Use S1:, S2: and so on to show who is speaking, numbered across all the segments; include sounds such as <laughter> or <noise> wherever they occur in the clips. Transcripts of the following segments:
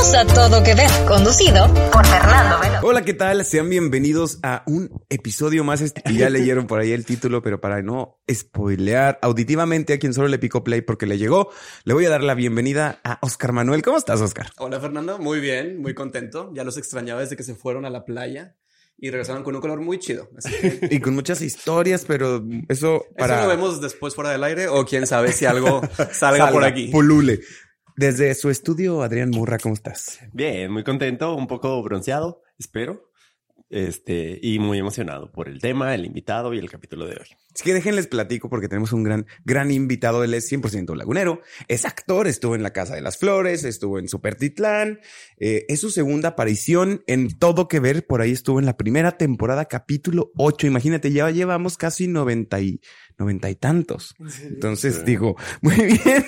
S1: Bienvenidos a Todo Que Ver, conducido por Fernando Velo.
S2: Hola, ¿qué tal? Sean bienvenidos a un episodio más. Este, ya <laughs> leyeron por ahí el título, pero para no spoilear auditivamente a quien solo le picó play porque le llegó, le voy a dar la bienvenida a Oscar Manuel. ¿Cómo estás, Oscar?
S3: Hola, Fernando. Muy bien, muy contento. Ya los extrañaba desde que se fueron a la playa y regresaron con un color muy chido. <laughs>
S2: y con muchas historias, pero eso para...
S3: Eso lo vemos después fuera del aire o quién sabe si algo <laughs> salga, por aquí.
S2: Pulule. Desde su estudio, Adrián Murra, ¿cómo estás?
S4: Bien, muy contento, un poco bronceado, espero. Este, y muy emocionado por el tema, el invitado y el capítulo de hoy.
S2: Es que déjenles platico porque tenemos un gran, gran invitado. Él es 100% lagunero, es actor, estuvo en La Casa de las Flores, estuvo en Super Titlán. Eh, es su segunda aparición en Todo Que Ver. Por ahí estuvo en la primera temporada, capítulo 8. Imagínate, ya llevamos casi 90 y, noventa y tantos. Entonces digo, muy bien.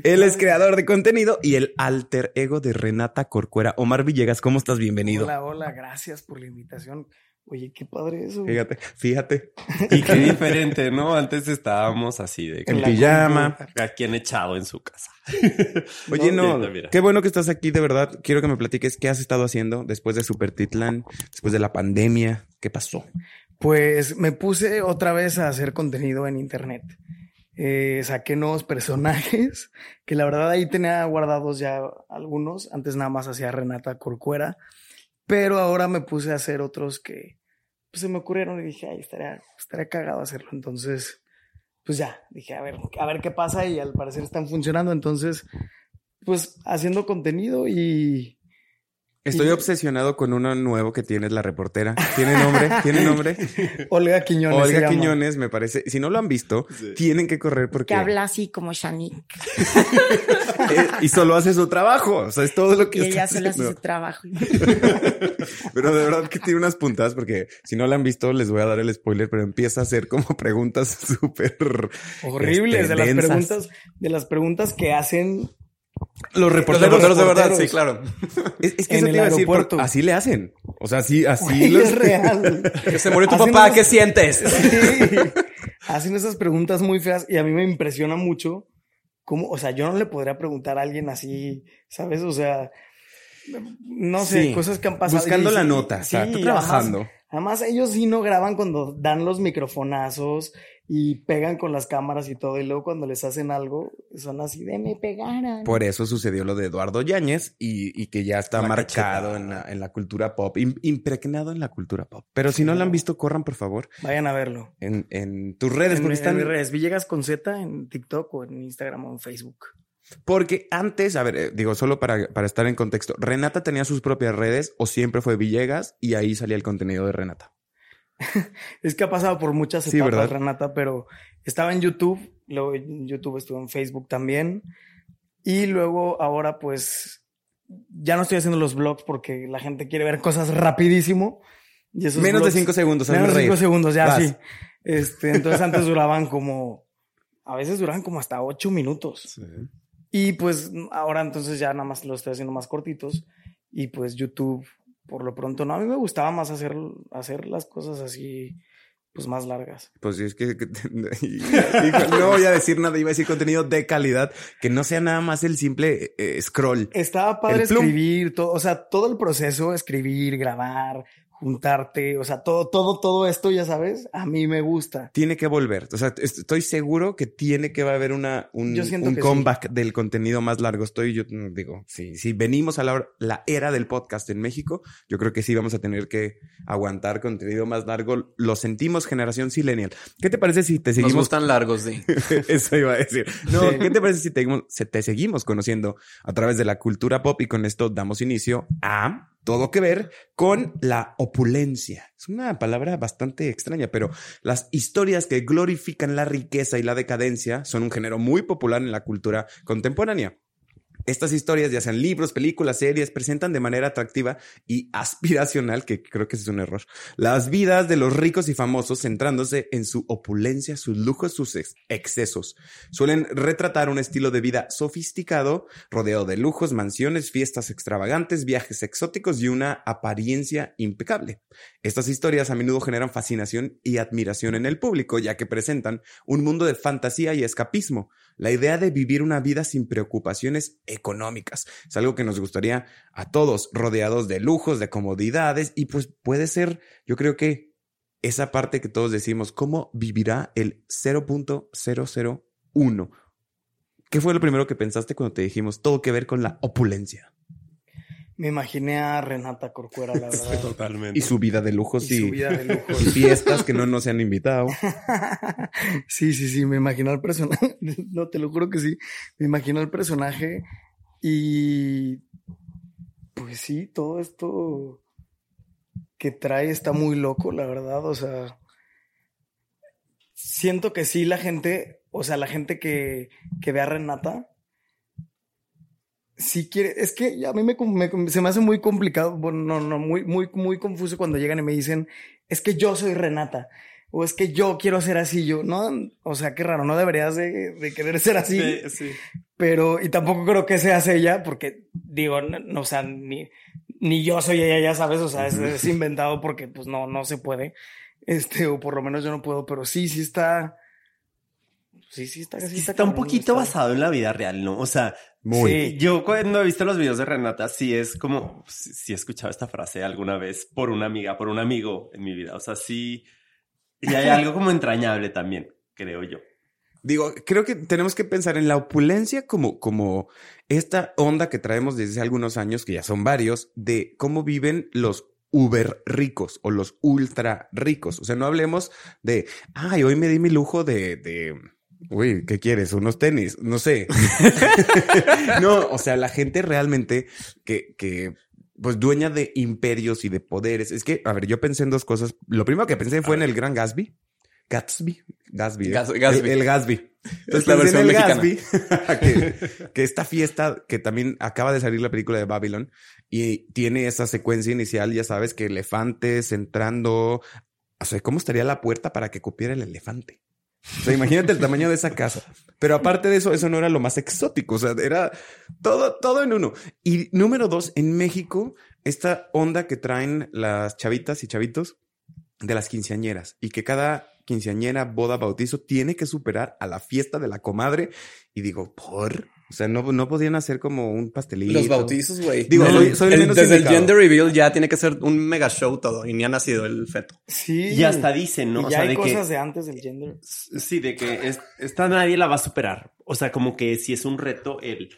S2: <laughs> Él es creador de contenido y el alter ego de Renata Corcuera. Omar Villegas, ¿cómo estás? Bienvenido.
S5: Hola, hola, gracias por la invitación. Oye, qué padre eso.
S2: Fíjate, fíjate.
S4: Y qué diferente, ¿no? Antes estábamos así de
S2: en pijama,
S4: aquí en echado en su casa. <laughs>
S2: Oye, no, qué bueno que estás aquí, de verdad. Quiero que me platiques qué has estado haciendo después de Super Titlán, después de la pandemia. ¿Qué pasó?
S5: Pues me puse otra vez a hacer contenido en internet. Eh, saqué nuevos personajes, <laughs> que la verdad ahí tenía guardados ya algunos. Antes nada más hacía Renata Corcuera, pero ahora me puse a hacer otros que pues, se me ocurrieron y dije, ay, estaría, estaría cagado hacerlo. Entonces, pues ya, dije, a ver, a ver qué pasa y al parecer están funcionando. Entonces, pues haciendo contenido y,
S2: Estoy obsesionado con uno nuevo que tienes, la reportera. ¿Tiene nombre? ¿Tiene nombre? <laughs>
S5: Olga Quiñones.
S2: Olga Quiñones, me parece. Si no lo han visto, tienen que correr porque.
S6: Que habla así como Shanique. <laughs>
S2: Eh, y solo hace su trabajo. O sea, es todo lo que
S6: y ella solo hace su trabajo. <laughs>
S2: pero de verdad que tiene unas puntadas porque si no lo han visto, les voy a dar el spoiler, pero empieza a hacer como preguntas súper
S5: horribles de las preguntas, de las preguntas que hacen
S2: los reporteros,
S3: de verdad, sí, claro.
S2: Es, que en el aeropuerto. así le hacen. O sea, así, así.
S5: Es real.
S3: se murió tu papá, ¿qué sientes? <laughs>
S5: Sí. Hacen esas preguntas muy feas y a mí me impresiona mucho cómo, o sea, yo no le podría preguntar a alguien así, ¿sabes? O sea, no sé, cosas que han pasado.
S2: Buscando la nota, sí, o trabajando.
S5: Además, ellos sí no graban cuando dan los microfonazos y pegan con las cámaras y todo. Y luego cuando les hacen algo, son así de me pegaran.
S2: Por eso sucedió lo de Eduardo Yáñez y, que ya está marcado en la, cultura pop, impregnado en la cultura pop. Pero si no lo han visto, corran por favor.
S5: Vayan a verlo.
S2: En, tus redes,
S5: en,
S2: porque están.
S5: En mis redes, Villegas con Z en TikTok o en Instagram o en Facebook.
S2: Porque antes, a ver, eh, digo, solo para, para estar en contexto, ¿Renata tenía sus propias redes o siempre fue Villegas y ahí salía el contenido de Renata? <laughs>
S5: es que ha pasado por muchas etapas, Renata, pero estaba en YouTube, luego en YouTube estuve en Facebook también. Y luego ahora pues ya no estoy haciendo los vlogs porque la gente quiere ver cosas rapidísimo.
S2: Y menos de cinco segundos.
S5: Menos de cinco segundos, ya sí. Este, entonces antes duraban como, a veces duraban como hasta ocho minutos. Y pues ahora entonces ya nada más lo estoy haciendo más cortitos. Y pues YouTube por lo pronto no. A mí me gustaba más hacer, hacer las cosas así, pues más largas.
S2: Pues sí, es que, <laughs> no voy a decir nada, iba a decir contenido de calidad, que no sea nada más el simple eh, scroll.
S5: Estaba padre escribir, todo, o sea, todo el proceso, escribir, grabar, juntarte, o sea, todo, todo, todo esto, ya sabes, a mí me gusta.
S2: Tiene que volver, o sea, estoy seguro que tiene que haber una, un, un comeback del contenido más largo. Estoy, yo digo, sí, si venimos a la, la, era del podcast en México, yo creo que sí vamos a tener que aguantar contenido más largo. Lo sentimos, generación silenial. ¿Qué te parece si te seguimos?
S3: Nos gustan largos, sí. <laughs>
S2: Eso iba a decir. No, ¿qué te parece si te, te seguimos conociendo a través de la cultura pop y con esto damos inicio a todo que ver con la opulencia. Es una palabra bastante extraña, pero las historias que glorifican la riqueza y la decadencia son un género muy popular en la cultura contemporánea. Estas historias, ya sean libros, películas, series, presentan de manera atractiva y <laughs> aspiracional, que creo que es un error, las vidas de los ricos y famosos centrándose en su opulencia, sus lujos, sus excesos. Suelen retratar un estilo de vida sofisticado, rodeado de lujos, mansiones, fiestas extravagantes, viajes exóticos y una apariencia impecable. Estas historias a menudo generan fascinación y admiración en el público, ya que presentan un mundo de fantasía y escapismo, la idea de vivir una vida sin preocupaciones económicas. Es algo que nos gustaría a todos, rodeados de lujos, de comodidades, y pues puede ser, yo creo que esa parte que todos decimos, ¿cómo vivirá el 0.001? ¿Qué fue lo primero que pensaste cuando te dijimos todo que ver con la opulencia?
S5: Me imaginé a Renata Corcuera, la <laughs> verdad.
S4: Totalmente.
S2: Y su vida de lujos
S5: Y
S2: y,
S5: su vida de lujos.
S2: y fiestas que no nos han invitado. <laughs>
S5: sí, sí, sí, me imagino al personaje. <laughs> No, te lo juro que sí. Me imagino al personaje y pues sí, todo esto que trae está muy loco, la verdad. O sea, siento que sí la gente, o sea, la gente que, que ve a Renata, sí quiere, es que a mí me, me- se me hace muy complicado, bueno, no, no, muy, muy, muy confuso cuando llegan y me dicen, es que yo soy Renata. O es que yo quiero ser así, yo, no, o sea, qué raro, no deberías de, de querer ser así,
S4: Sí, sí.
S5: pero, y tampoco creo que seas ella, porque digo, no, no, o sea, ni, ni yo soy ella, ya sabes, o sea, es, es inventado porque pues no, no se puede, este, o por lo menos yo no puedo, pero sí, sí está, sí, sí está, sí
S4: Está un poquito
S5: está-
S4: basado en la vida real, ¿no? O sea,
S2: Muy.
S5: Sí.
S4: yo cuando he visto los videos de Renata, sí es como, sí, sí he escuchado esta frase alguna vez por una amiga, por un amigo en mi vida. O sea, sí, y hay <laughs> algo como entrañable también, creo yo.
S2: Digo, creo que tenemos que pensar en la opulencia como, como esta onda que traemos desde hace algunos años, que ya son varios, de cómo viven los uber ricos o los ultra ricos. O sea, no hablemos de, ay, hoy me di mi lujo de, de, uy, ¿qué quieres? Unos tenis, no sé. <laughs> no, o sea, la gente realmente que, que, pues dueña de imperios y de poderes. Es que, a ver, yo pensé en dos cosas. Lo primero que pensé fue en el gran Gatsby. Gatsby. Gatsby. ¿eh?
S3: Gas- Gatsby.
S2: El, el Gatsby.
S3: Es la
S2: pensé en
S3: versión
S2: el
S3: mexicana.
S2: Gatsby, <laughs> que, que esta fiesta, que también acaba de salir la película de Babylon, y tiene esa secuencia inicial, ya sabes, que elefantes entrando. O sea, ¿cómo estaría la puerta para que cupiera el elefante? O imagínate el tamaño de esa casa. Pero aparte de eso, eso no era lo más exótico. O sea, era todo, todo en uno. Y número dos, en México, esta onda que traen las chavitas y chavitos de las quinceañeras y que cada quinceañera, boda, bautizo tiene que superar a la fiesta de la comadre. Y digo, ¿por? O sea, no, no podían hacer como un pastelito.
S3: Los bautizos, güey.
S2: Digo,
S3: El-
S2: soy- soy el
S3: el-
S2: menos
S3: Desde el
S2: indicado.
S3: gender reveal ya tiene que ser un mega show todo y ni ha nacido el feto.
S5: Sí.
S4: Y hasta dicen, ¿no?
S5: Y
S4: O
S5: ya
S4: sea,
S5: hay
S4: de
S5: cosas
S4: que,
S5: de antes del gender.
S4: sí, de que es- esta nadie la va a superar. O sea, como que si es un reto, el,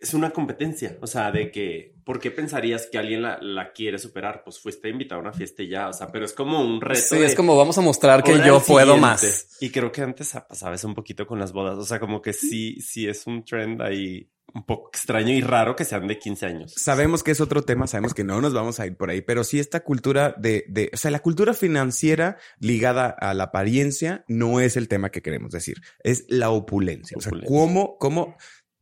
S4: es una competencia. O sea, de que, ¿por qué pensarías que alguien la, la quiere superar? Pues fuiste invitado a una fiesta y ya, o sea, pero es como un reto.
S3: Sí,
S4: de-
S3: es como vamos a mostrar que yo puedo más.
S4: Y creo que antes pasaba eso un poquito con las bodas. O sea, como que sí, sí es un trend ahí un poco extraño y raro que sean de 15 años.
S2: Sabemos que es otro tema, sabemos que no nos vamos a ir por ahí, pero sí esta cultura de, de, o sea, la cultura financiera ligada a la apariencia no es el tema que queremos decir, es la opulencia. O sea, cómo, cómo,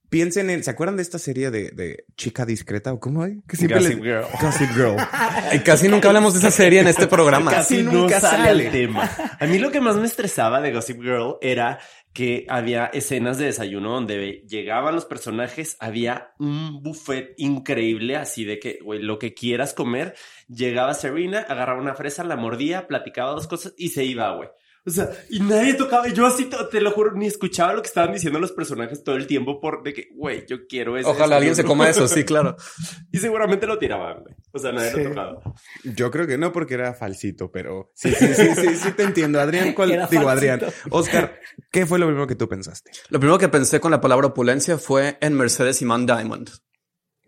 S2: piensen en, ¿se acuerdan de esta serie de, de Chica Discreta o cómo hay? Que siempre
S4: Gossip
S2: les-
S4: Girl.
S2: Gossip Girl. <laughs>
S3: Y casi nunca hablamos de esa serie en este programa.
S2: Casi
S4: no
S2: nunca sale.
S4: el tema. A mí lo que más me estresaba de Gossip Girl era que había escenas de desayuno donde llegaban los personajes, había un buffet increíble, así de que, güey, lo que quieras comer, llegaba Serena, agarraba una fresa, la mordía, platicaba dos cosas y se iba, güey. O sea, y nadie tocaba, yo así, te, lo juro, ni escuchaba lo que estaban diciendo los personajes todo el tiempo por de que, güey, yo quiero eso.
S3: Ojalá alguien se coma eso, sí, claro. <laughs>
S4: Y seguramente lo tiraban, güey. O sea, nadie
S5: Sí.
S4: lo tocaba.
S2: Yo creo que no porque era falsito, pero sí, sí, sí, sí, sí te entiendo. Adrián, ¿cuál? <laughs>
S5: Era
S2: Digo,
S5: falsito.
S2: Adrián. Oscar, ¿qué fue lo primero que tú pensaste?
S3: Lo primero que pensé con la palabra opulencia fue en Mercedes Iman Diamond.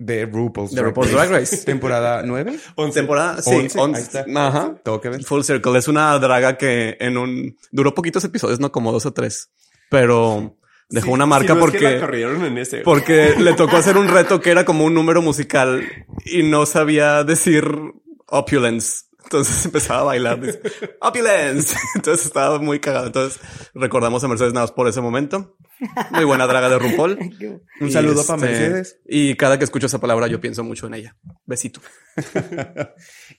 S2: De RuPaul's,
S3: De RuPaul's Drag Race. <laughs>
S2: Temporada 9.
S3: Temporada, sí,
S2: Once, ahí
S3: once.
S2: está.
S3: Ajá.
S2: Todo que ver.
S3: Full Circle es una draga que en un duró poquitos episodios, no como dos o tres, pero dejó
S4: Sí,
S3: una marca
S4: no es que la
S3: porque
S4: corrieron en ese.
S3: porque le tocó hacer un reto que era como un número musical y no sabía decir opulence. Entonces <laughs> empezaba a bailar. dice, Opulence. <laughs> Entonces estaba muy cagado. Entonces recordamos a Mercedes nada más por ese momento. Muy buena draga de RuPaul. <laughs>
S2: Un
S3: Y,
S2: saludo para
S3: este,
S2: Mercedes.
S3: Y cada que escucho esa palabra yo pienso mucho en ella. Besito.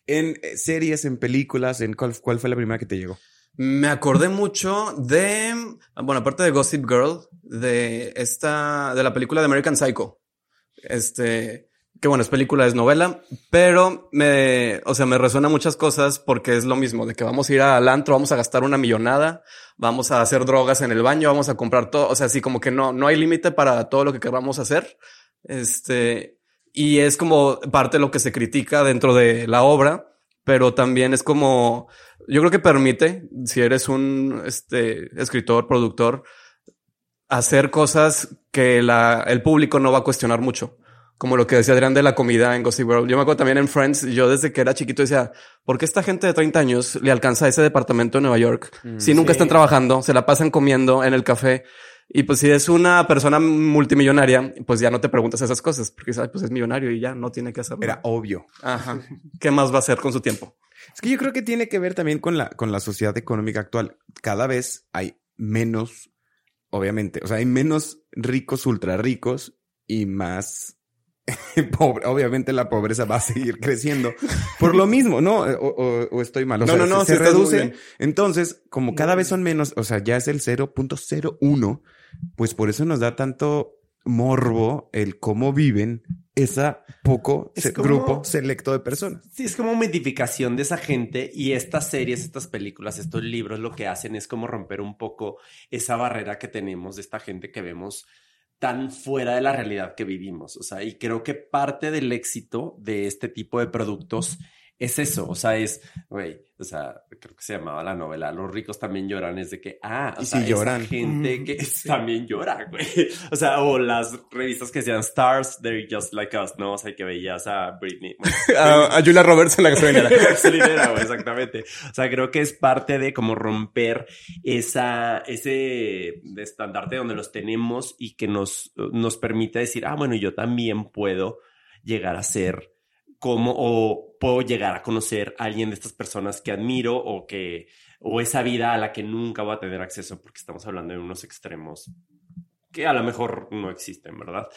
S2: en eh, series, en películas, en cuál, cuál fue la primera que te llegó.
S3: Me acordé mucho de, bueno, aparte de Gossip Girl, de esta, de la película de American Psycho. Este, que bueno, es película, es novela, pero me, o sea, me resuena muchas cosas porque es lo mismo, de que vamos a ir al antro, vamos a gastar una millonada, vamos a hacer drogas en el baño, vamos a comprar todo, o sea, así como que no, no hay límite para todo lo que queramos hacer. Este, y es como parte de lo que se critica dentro de la obra, pero también es como, yo creo que permite, si eres un, este, escritor, productor, hacer cosas que la, el público no va a cuestionar mucho como lo que decía Adrián de la comida en Gossip World. Yo me acuerdo también en Friends, yo desde que era chiquito decía, ¿por qué esta gente de 30 años le alcanza ese departamento en Nueva York? si nunca están trabajando, se la pasan comiendo en el café. Y pues si es una persona multimillonaria, pues ya no te preguntas esas cosas, porque sabes, pues es millonario y ya no tiene que hacerlo.
S2: Era obvio.
S3: Ajá. ¿Qué más va a hacer con su tiempo?
S2: Es que yo creo que tiene que ver también con la, con la sociedad económica actual. Cada vez hay menos, obviamente, o sea, hay menos ricos, ultra ricos y más <laughs> pobre, obviamente la pobreza va a seguir creciendo por lo mismo, ¿no? O, o, estoy mal. O
S3: no,
S2: sea,
S3: no, no,
S2: se, reduce. Entonces, como cada vez son menos, o sea, ya es el 0.01, pues por eso nos da tanto morbo el cómo viven esa poco
S4: Es
S2: se-
S4: como-
S2: grupo selecto de personas.
S4: Sí, es como mitificación de esa gente y estas series, estas películas, estos libros lo que hacen es como romper un poco esa barrera que tenemos de esta gente que vemos tan fuera de la realidad que vivimos. O sea, y creo que parte del éxito de este tipo de productos es eso. O sea, es, güey, o sea, creo que se llamaba la novela, Los ricos también lloran, es de que, ah, o
S2: Y
S4: sea,
S2: sí
S4: esa
S2: lloran.
S4: gente
S5: Mm,
S4: que <laughs> también llora, güey. O sea, o las revistas que decían Stars, they're just like us, ¿no? O sea, que veías a Britney. bueno, <laughs>
S3: A, a Julia Roberts en la gasolinera. <laughs>
S4: gasolinera, güey, exactamente. O sea, creo que es parte de como romper esa, ese de estandarte donde los tenemos y que nos, nos permite decir, ah, bueno, yo también puedo llegar a ser como, o puedo llegar a conocer a alguien de estas personas que admiro o que, o esa vida a la que nunca voy a tener acceso porque estamos hablando de unos extremos que a lo mejor no existen, ¿verdad?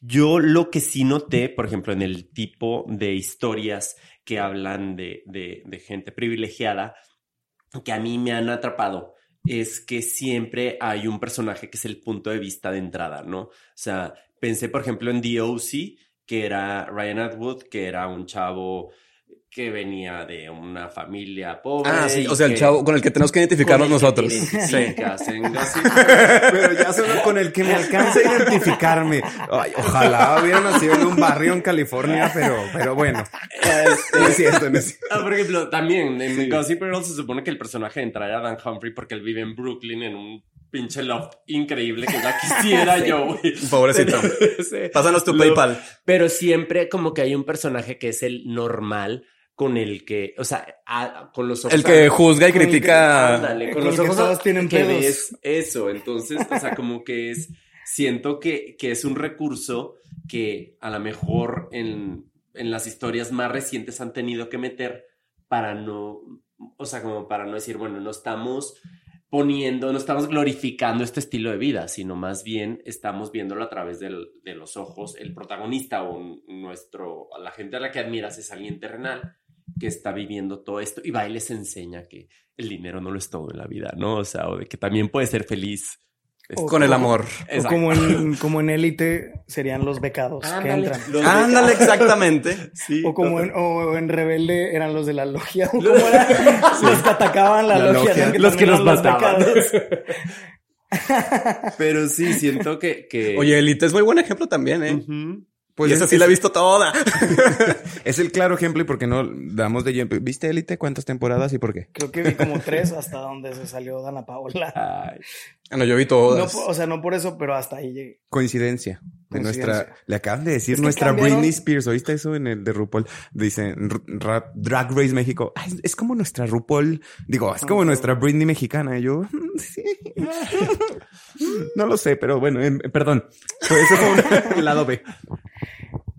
S4: Yo lo que sí noté, por ejemplo, en el tipo de historias que hablan de, de, gente privilegiada, que a mí me han atrapado, es que siempre hay un personaje que es el punto de vista de entrada, ¿no? O sea, pensé, por ejemplo, en The que era Ryan Atwood, que era un chavo que venía de una familia pobre.
S3: Ah, sí. O sea, el chavo con el que tenemos que identificarnos nosotros. Sí. <laughs>
S2: Pero ya solo con el que me alcance a identificarme. Ay, ojalá hubiera nacido en un barrio en California, pero, pero bueno. No es cierto, no es cierto.
S4: Ah, por ejemplo, también en Gossip Girl se supone que el personaje de entrada era Dan Humphrey porque él vive en Brooklyn en un pinche loft increíble que ya <laughs> quisiera yo, güey.
S3: Pobrecito. <laughs>
S4: Sí.
S3: Pásanos tu
S4: Lo-
S3: PayPal.
S4: Pero siempre como que hay un personaje que es el normal con el que, o sea, a- con los ojos
S3: El que juzga y critica.
S4: Ándale, con
S5: Con
S4: los ojos
S5: todos tienen
S4: que
S5: pedos.
S4: ves eso. Entonces, o sea, como que es, siento que, que es un recurso que a lo mejor en, en las historias más recientes han tenido que meter para no, o sea, como para no decir, bueno, no estamos poniendo, no estamos glorificando este estilo de vida, sino más bien estamos viéndolo a través del- de los ojos. El protagonista o nuestro, la gente a la que admiras es alguien terrenal que está viviendo todo esto y va y les enseña que el dinero no lo es todo en la vida, ¿no? O sea, o de que también puede ser feliz.
S5: O
S3: Con el amor.
S5: O como en, como en élite serían los becados que entran.
S4: los
S3: Ándale, exactamente. <laughs>
S4: Sí,
S5: O como en, o en Rebelde eran los de la logia. ¿o <laughs> cómo era? Los que atacaban la,
S2: La
S5: logia.
S2: logia.
S5: ¿no?
S4: Los que nos mataban.
S5: becados. <laughs>
S4: Pero sí, siento que... que...
S3: Oye, Elite es muy buen ejemplo también, ¿eh? Pues
S2: Pues
S3: esa
S2: es-
S3: sí la he visto toda.
S2: Es el claro ejemplo y por qué no damos de lleno. ¿Viste Élite? ¿Cuántas temporadas y por qué?
S5: Creo que vi como tres hasta donde se salió Dana Paola.
S4: Ay,
S3: no, yo vi todas.
S5: o sea, no por eso, pero hasta ahí llegué.
S2: Coincidencia. De
S5: Coincidencia.
S2: nuestra, le acaban de decir
S5: Es que
S2: nuestra
S5: cambiaron-
S2: Britney Spears. ¿Oíste eso en el de RuPaul? Dice Ra- Drag Race México. "Ah, es, es como nuestra RuPaul. Digo, es como nuestra Britney mexicana. Y yo, <laughs> sí. No lo sé, pero bueno, em, perdón. Pues eso fue un- <laughs> el lado B.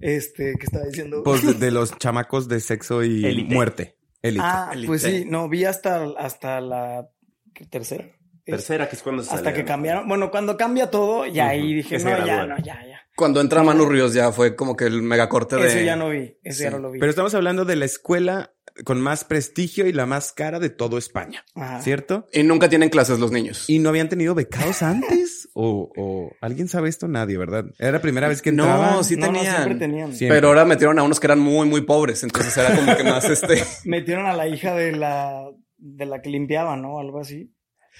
S5: Este, ¿qué estaba diciendo?
S2: Pues de, de <laughs> los chamacos de sexo y muerte. Élite.
S5: ah,
S3: Élite.
S5: pues sí, no, vi hasta, hasta la ¿qué, tercera.
S4: Tercera, que es cuando
S5: Hasta
S4: sale,
S5: que
S4: ¿no?
S5: cambiaron. Bueno, cuando cambia todo, ya ahí dije,
S4: se
S5: no, ya, no, ya, ya.
S3: Cuando entra Manu Ríos ya fue como que el megacorte de...
S5: Eso ya no vi, eso ya no lo vi.
S2: Pero estamos hablando de la escuela con más prestigio y la más cara de todo España.
S5: Ajá.
S2: ¿Cierto?
S3: Y nunca tienen clases los niños.
S2: Y no habían tenido becados antes. <laughs> o, o alguien sabe esto, nadie, ¿verdad? Era la primera vez que
S3: No,
S2: entraban.
S3: sí
S5: No, no,
S3: tenían.
S5: siempre tenían.
S2: Siempre.
S3: Pero ahora metieron a unos que eran muy, muy pobres. Entonces era como que más este. <laughs>
S5: Metieron a la hija de la, de la que limpiaba, ¿no? Algo así.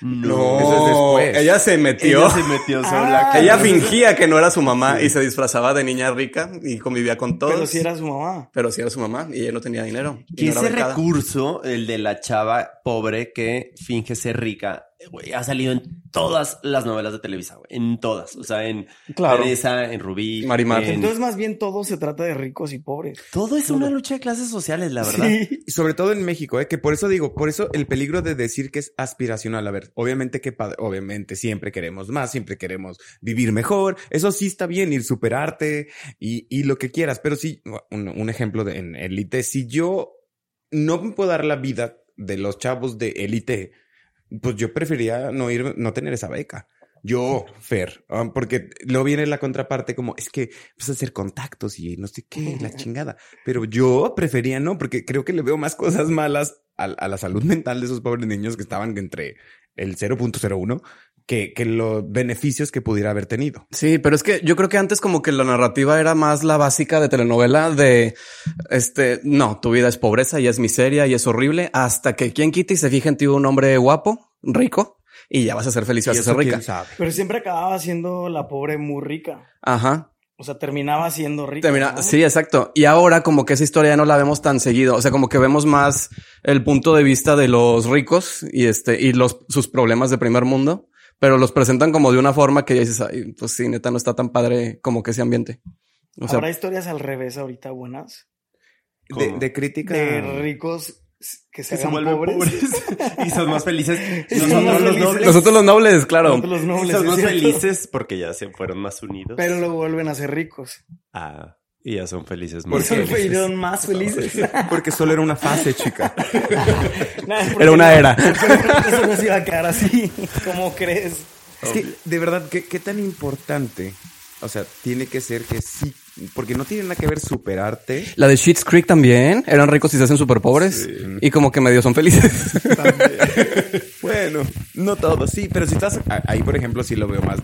S3: No,
S2: Eso es después.
S3: Ella se metió.
S4: Ella se metió sola.
S5: Ah,
S3: Ella fingía que no era su mamá y se disfrazaba de niña rica y convivía con todos.
S5: Pero sí era su mamá.
S3: Pero sí era su mamá y ella no tenía dinero. y
S4: Que
S3: no
S4: ese recurso, el de la chava pobre que finge ser rica, güey, ha salido en todas las novelas de Televisa, güey. En todas. O sea, en
S3: Claro.
S4: Teresa, en Rubí.
S3: Marimar.
S4: en-
S5: Entonces, más bien todo se trata de ricos y pobres.
S4: Todo es una lucha de clases sociales, la verdad.
S5: Sí.
S2: Y sobre todo en México, ¿eh? que por eso digo, por eso el peligro de decir que es aspiracional. A ver, obviamente que padre, obviamente siempre queremos más, siempre queremos vivir mejor. Eso sí está bien, ir superarte y, y lo que quieras. Pero sí, un, un ejemplo de en élite, si yo no me puedo dar la vida de los chavos de élite, pues yo preferiría no ir, no tener esa beca. Yo, Fer, ah, porque luego viene la contraparte como, es que vas a hacer contactos y no sé qué, la chingada. Pero yo prefería no, porque creo que le veo más cosas malas a, a la salud mental de esos pobres niños que estaban entre el 0.01 que, que los beneficios que pudiera haber tenido.
S3: Sí, pero es que yo creo que antes como que la narrativa era más la básica de telenovela de este, no, tu vida es pobreza y es miseria y es horrible hasta que quien quita y se fija en ti un hombre guapo, rico y ya vas a ser feliz y vas a ser rica.
S5: Pero siempre acababa siendo la pobre muy rica.
S3: Ajá.
S5: O sea, terminaba siendo rica.
S3: Termina,
S5: ¿no?
S3: sí, exacto. Y ahora como que esa historia ya no la vemos tan seguido. O sea, como que vemos más el punto de vista de los ricos y este, y los, sus problemas de primer mundo, pero los presentan como de una forma que ya dices, ay, pues sí, neta, no está tan padre como que ese ambiente. O sea,
S5: Habrá historias al revés ahorita buenas.
S2: De, de crítica.
S5: De ricos que se,
S4: Que se
S5: hagan
S4: vuelven
S5: pobres.
S4: pobres. y son más felices.
S5: Y <laughs> son
S4: Nosotros
S5: más
S4: los
S5: felices.
S4: nobles.
S3: nosotros los nobles, claro.
S5: Nosotros los nobles,
S4: son más
S5: cierto.
S4: felices porque ya se fueron más unidos.
S5: Pero luego vuelven a ser ricos.
S4: Ah, y ya son felices
S5: Y
S4: más
S5: son
S4: felices.
S5: fueron más <laughs> felices.
S2: Porque solo era una fase, chica. <laughs>
S5: Porque
S3: Era una
S5: no-
S3: era.
S5: Eso no se iba a quedar así. <laughs> ¿Cómo crees?
S2: Es que, de verdad, ¿qué, qué tan importante? O sea, tiene que ser que sí, porque no tiene nada que ver superarte.
S3: La de Sheets Creek también. Eran ricos y se hacen súper pobres. Y como que medio son felices.
S2: Bueno, no todo, sí, pero si estás ahí, por ejemplo, sí lo veo más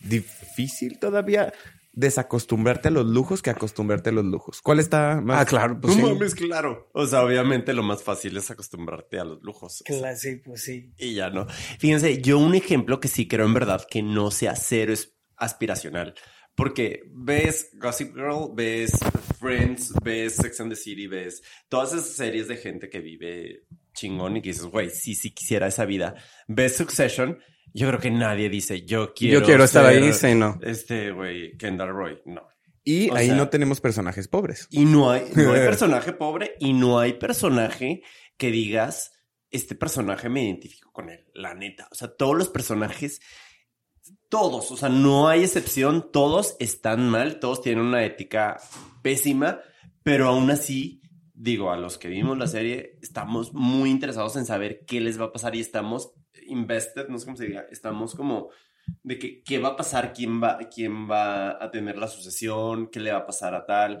S2: difícil todavía desacostumbrarte a los lujos que acostumbrarte a los lujos. ¿Cuál está más?
S3: ah, claro. Pues
S4: No
S3: sí.
S4: mames, claro. O sea, obviamente lo más fácil es acostumbrarte a los lujos.
S5: Cla- Sí, pues sí.
S4: Y ya no. Fíjense, yo un ejemplo que sí creo en verdad que no sea cero es aspiracional. Porque ves Gossip Girl, ves Friends, ves Sex and the City, ves todas esas series de gente que vive chingón y que dices, güey, sí, sí quisiera esa vida. Ves Succession, yo creo que nadie dice, yo quiero
S3: Yo quiero estar ahí, sí, no.
S4: Este, güey, Kendall Roy, no.
S2: Y
S4: o
S2: ahí
S4: sea-
S2: no tenemos personajes pobres.
S4: Y no hay, no hay <laughs> personaje pobre y no hay personaje que digas, este personaje me identifico con él, la neta. O sea, todos los personajes, todos, o sea, no hay excepción, todos están mal, todos tienen una ética pésima, pero aún así, digo, a los que vimos la serie, estamos muy interesados en saber qué les va a pasar y estamos invested, no sé cómo se diga, estamos como de que qué va a pasar, quién va, quién va a tener la sucesión, qué le va a pasar a tal,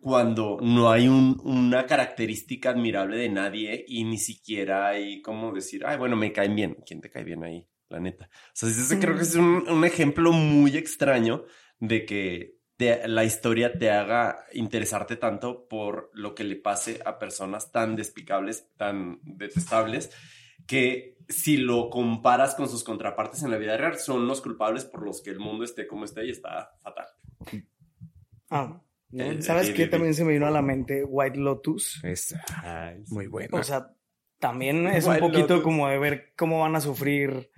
S4: cuando no hay un- una característica admirable de nadie y ni siquiera hay como decir, ay, bueno, me caen bien. ¿Quién te cae bien ahí? La neta. O sea, ese creo que es un, un ejemplo muy extraño de que te- la historia te haga interesarte tanto por lo que le pase a personas tan despicables, tan detestables, que si lo comparas con sus contrapartes en la vida real, son los culpables por los que el mundo esté como está y está fatal.
S5: Ah,
S4: Eh,
S5: ¿Sabes
S4: eh,
S5: qué?
S4: eh,
S5: También se me vino a la mente White Lotus.
S2: Es muy bueno.
S5: O sea, también <laughs> es un poquito
S4: Lotus.
S5: como de ver cómo van a sufrir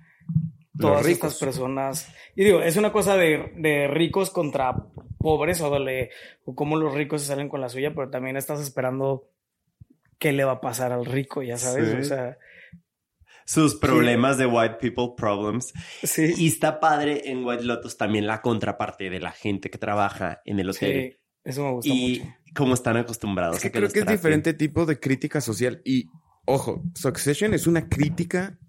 S5: todas estas personas. Y digo, es una cosa de, de ricos contra pobres o, de, o cómo los ricos se salen con la suya, pero también estás esperando qué le va a pasar al rico, ya sabes.
S4: Sí.
S5: O sea,
S4: sus problemas de white people problems.
S5: sí.
S4: Y está padre en White Lotus también la contraparte de la gente que trabaja en el hotel
S5: sí, eso me gusta
S4: y
S5: mucho.
S4: cómo están acostumbrados.
S2: Es que
S4: a
S2: creo que es diferente tipo de crítica social. Y ojo, Succession es una crítica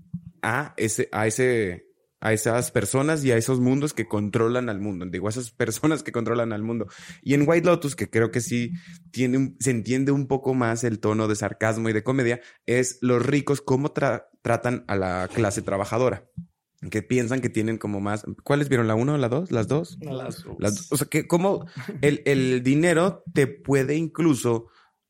S2: a ese, a ese, a esas personas y a esos mundos que controlan al mundo. Digo, a esas personas que controlan al mundo. Y en White Lotus, que creo que sí tiene un- se entiende un poco más el tono de sarcasmo y de comedia, es los ricos cómo tra- tratan a la clase trabajadora. que piensan que tienen como más. ¿Cuáles vieron? ¿La uno o la dos? ¿Las dos?
S5: Las-
S2: Las- o sea, que como el, el dinero te puede incluso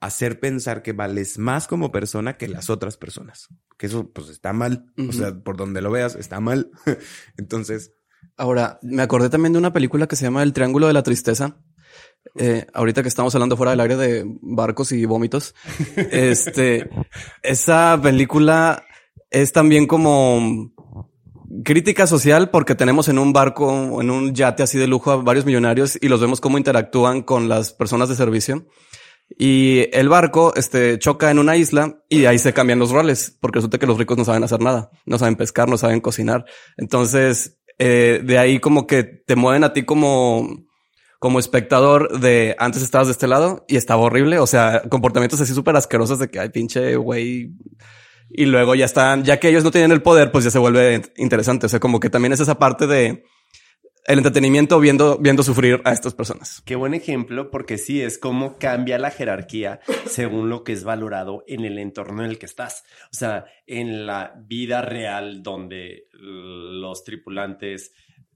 S2: hacer pensar que vales más como persona que las otras personas. Que eso pues está mal. O sea, por donde lo veas, está mal. <laughs> Entonces,
S3: Ahora, me acordé también de una película que se llama El Triángulo de la Tristeza. Eh, ahorita que estamos hablando fuera del aire de barcos y vómitos. <laughs> Este, esa película es también como crítica social porque tenemos en un barco, en un yate así de lujo a varios millonarios y los vemos cómo interactúan con las personas de servicio. Y el barco, este, choca en una isla y ahí se cambian los roles porque resulta que los ricos no saben hacer nada, no saben pescar, no saben cocinar. Entonces, eh, de ahí como que te mueven a ti como, como espectador de antes estabas de este lado y estaba horrible. O sea, comportamientos así súper asquerosos de que hay pinche güey. Y luego ya están, ya que ellos no tienen el poder, pues ya se vuelve interesante. O sea, como que también es esa parte de el entretenimiento viendo, viendo sufrir a estas personas.
S4: Qué buen ejemplo, porque sí, es como cambia la jerarquía según lo que es valorado en el entorno en el que estás. O sea, en la vida real donde los tripulantes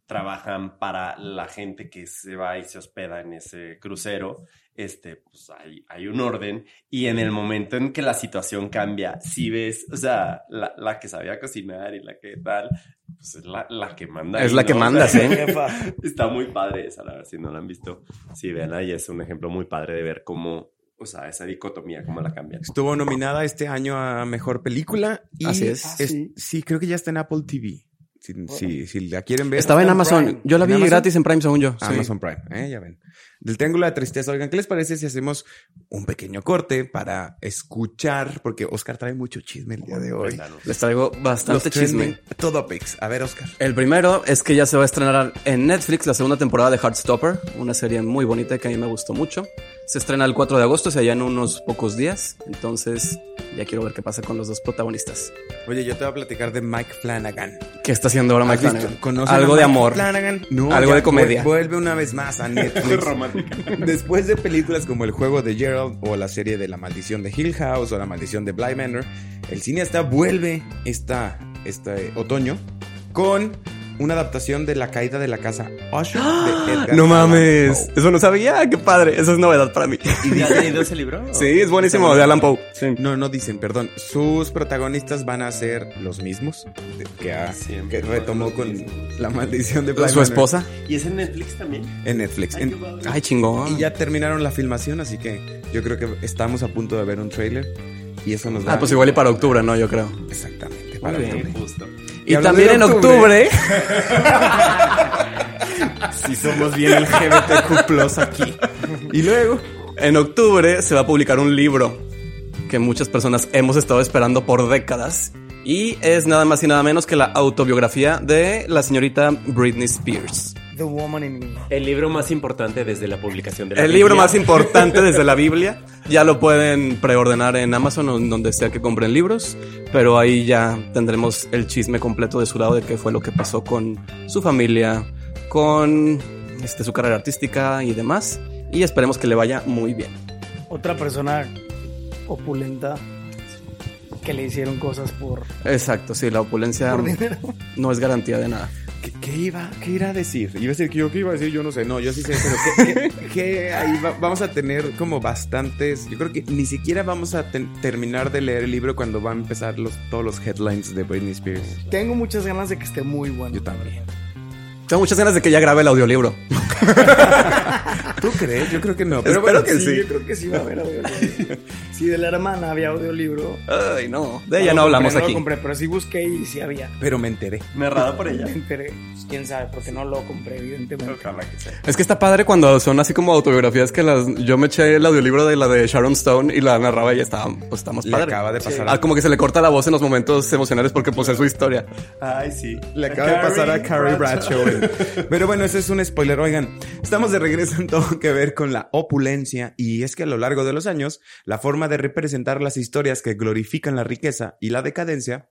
S4: trabajan para la gente que se va y se hospeda en ese crucero, este, pues hay, hay un orden y en el momento en que la situación cambia, si ves, o sea, la, la que sabía cocinar y la que tal, pues es la, la que manda.
S3: Es
S4: ahí,
S3: la que
S4: ¿no? O
S3: manda,
S4: sea,
S3: sí.
S5: Jefa. <laughs>
S4: Está muy padre esa, la verdad, si no la han visto. Sí, veanla y es un ejemplo muy padre de ver cómo, o sea, esa dicotomía, cómo la cambian.
S2: estuvo nominada este año a mejor película. Y
S3: Así es.
S5: Ah, sí.
S2: sí, creo que ya está en Apple TV. Si, si- si la quieren ver.
S3: Estaba en Amazon.
S5: Prime.
S3: Yo la
S2: ¿En
S3: vi
S2: Amazon?
S3: gratis en Prime, según yo. Sí.
S2: Amazon Prime, ¿eh? ya ven. Del Triángulo de la Tristeza. Oigan, ¿qué les parece si hacemos un pequeño corte para escuchar? Porque Oscar trae mucho chisme el día de hoy.
S4: Cuéntanos.
S3: Les traigo bastante
S2: Los
S3: chisme.
S2: trending Topics. A ver, Oscar.
S3: El primero es que ya se va a estrenar en Netflix la segunda temporada de Heartstopper, una serie muy bonita que a mí me gustó mucho. Se estrena el 4 de agosto, o sea, ya en unos pocos días. Entonces, ya quiero ver qué pasa con los dos protagonistas.
S2: Oye, yo te voy a platicar de Mike Flanagan.
S3: ¿Qué está haciendo ahora
S2: ¿Has
S3: Mike? Flanagan?
S2: ¿Conocen
S3: Algo de
S2: Mike
S3: amor.
S2: Flanagan? No,
S3: Algo
S2: ya
S3: de comedia.
S2: vu- Vuelve una vez más a <laughs> Netflix. Después de películas como El juego de Gerald o la serie de La maldición de Hill House o La maldición de Bly Manor, el cineasta vuelve esta, este otoño con una adaptación de La caída de la casa Usher de Edgar
S3: No
S2: Allan
S3: mames,
S2: Poe.
S3: eso no sabía, qué padre, eso es novedad para mí.
S4: ¿Y <laughs> has leído ese libro?
S3: Sí, es buenísimo, de Alan Poe. Sí.
S2: No, no dicen, perdón. Sus protagonistas van a ser los mismos de- que, ha-
S4: Siempre
S2: que retomó con
S4: mismos.
S2: la maldición de Bly
S3: Su
S2: Manor
S3: esposa.
S4: ¿Y es en Netflix también?
S2: en Netflix.
S4: Ay,
S2: En-
S4: qué padre.
S3: Ay, chingón.
S2: Y ya terminaron la filmación, así que yo creo que estamos a punto de ver un tráiler y eso nos da
S3: Ah, pues igual y para octubre, ¿no? Yo creo.
S2: exactamente para
S3: Muy bien.
S2: octubre.
S4: Justo.
S3: Y, también en
S2: octubre-. Si <laughs> somos bien LGBTQ aquí. Y luego,
S3: En octubre se va a publicar un libro que muchas personas hemos estado esperando por décadas y es nada más y nada menos que la autobiografía de la señorita Britney Spears.
S5: The Woman in Me.
S4: El libro más importante desde la publicación de la
S3: El libro
S4: Biblia.
S3: más importante desde la <laughs> Biblia. Ya lo pueden preordenar en Amazon o en donde sea que compren libros, pero ahí ya tendremos el chisme completo de su lado de qué fue lo que pasó con su familia, con este, su carrera artística y demás. Y esperemos que le vaya muy bien.
S5: Otra persona opulenta que le hicieron cosas por,
S3: Exacto, sí, la opulencia
S5: por dinero.
S3: no es garantía de nada.
S2: ¿Qué, qué iba, ¿qué irá a decir? Iba a decir que yo qué iba a decir, yo no sé. No, yo sí sé, pero ¿qué, qué- qué ahí va- vamos a tener como bastantes. Yo creo que ni siquiera vamos a ten- terminar de leer el libro cuando van a empezar los, todos los headlines de Britney Spears.
S5: Tengo muchas ganas de que esté muy bueno.
S2: Yo también.
S3: Tengo muchas ganas de que ya grabe el audiolibro. <laughs>
S2: ¿Tú crees? Yo creo que no.
S3: Espero
S2: bueno,
S3: que sí.
S5: Yo creo que sí va a haber audiolibro. <laughs> si de la hermana había audiolibro.
S3: Ay, no, de ella
S5: lo
S3: no hablamos
S5: compré,
S3: aquí.
S5: lo compré, pero sí busqué y sí había.
S2: Pero me enteré.
S4: Narrado por ella. <laughs>
S5: Me enteré. Pues, quién sabe, porque no lo compré, evidentemente.
S4: Ojalá que sea.
S3: Es que está padre cuando son así como autobiografías que las yo me eché el audiolibro de la de Sharon Stone y la narraba y estaba pues
S2: Le
S3: padre.
S2: acaba de pasar.
S3: Ah, como que se le corta la voz en los momentos emocionales porque pues es su historia.
S4: Ay, sí.
S2: Le acaba de pasar a Carrie Bradshaw. Pero bueno, ese es un spoiler. Oigan, estamos de regreso en todo que ver con la opulencia y es que a lo largo de los años, la forma de representar las historias que glorifican la riqueza y la decadencia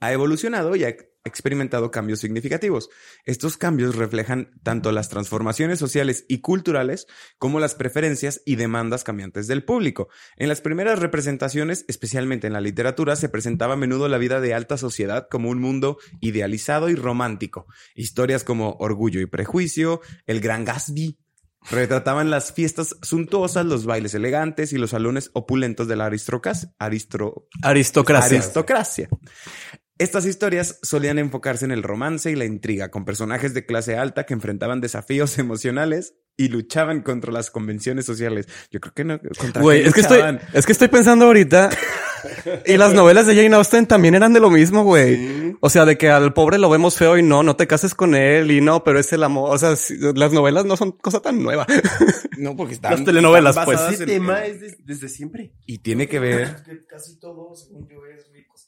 S2: ha evolucionado y ha experimentado cambios significativos. Estos cambios reflejan tanto las transformaciones sociales y culturales como las preferencias y demandas cambiantes del público. En las primeras representaciones, especialmente en la literatura, se presentaba a menudo la vida de alta sociedad como un mundo idealizado y romántico. Historias como Orgullo y Prejuicio, El Gran Gatsby, retrataban las fiestas suntuosas, los bailes elegantes y los salones opulentos de la aristocracia. Aristro...
S3: Aristocracia.
S2: aristocracia. Estas historias solían enfocarse en el romance y la intriga, con personajes de clase alta que enfrentaban desafíos <laughs> emocionales y luchaban contra las convenciones sociales. Yo creo que no.
S3: Güey, es que estoy, es que estoy pensando ahorita. <laughs> y las novelas de Jane Austen también eran de lo mismo, güey. O sea, de que al pobre lo vemos feo y no, no te cases con él y no, pero es el amor. O sea, las novelas no son cosa tan nueva. <laughs>
S2: No, porque están.
S3: Las telenovelas,
S2: están
S3: pues.
S4: Ese
S2: en-
S4: tema es de- desde siempre.
S2: Y tiene que ver.
S5: Casi todo, según yo, es ricos.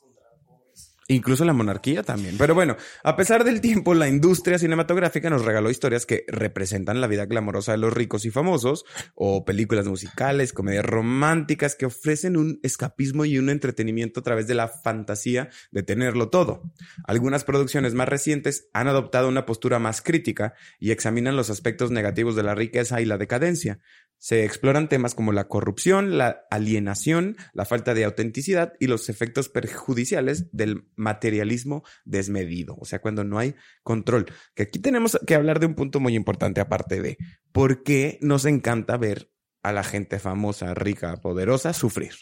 S2: Incluso la monarquía también. Pero bueno, a pesar del tiempo, la industria cinematográfica nos regaló historias que representan la vida glamorosa de los ricos y famosos, o películas musicales, comedias románticas que ofrecen un escapismo y un entretenimiento a través de la fantasía de tenerlo todo. Algunas producciones más recientes han adoptado una postura más crítica y examinan los aspectos negativos de la riqueza y la decadencia. Se exploran temas como la corrupción, la alienación, la falta de autenticidad y los efectos perjudiciales del materialismo desmedido, o sea, cuando no hay control. Que aquí tenemos que hablar de un punto muy importante aparte de por qué nos encanta ver a la gente famosa, rica, poderosa sufrir.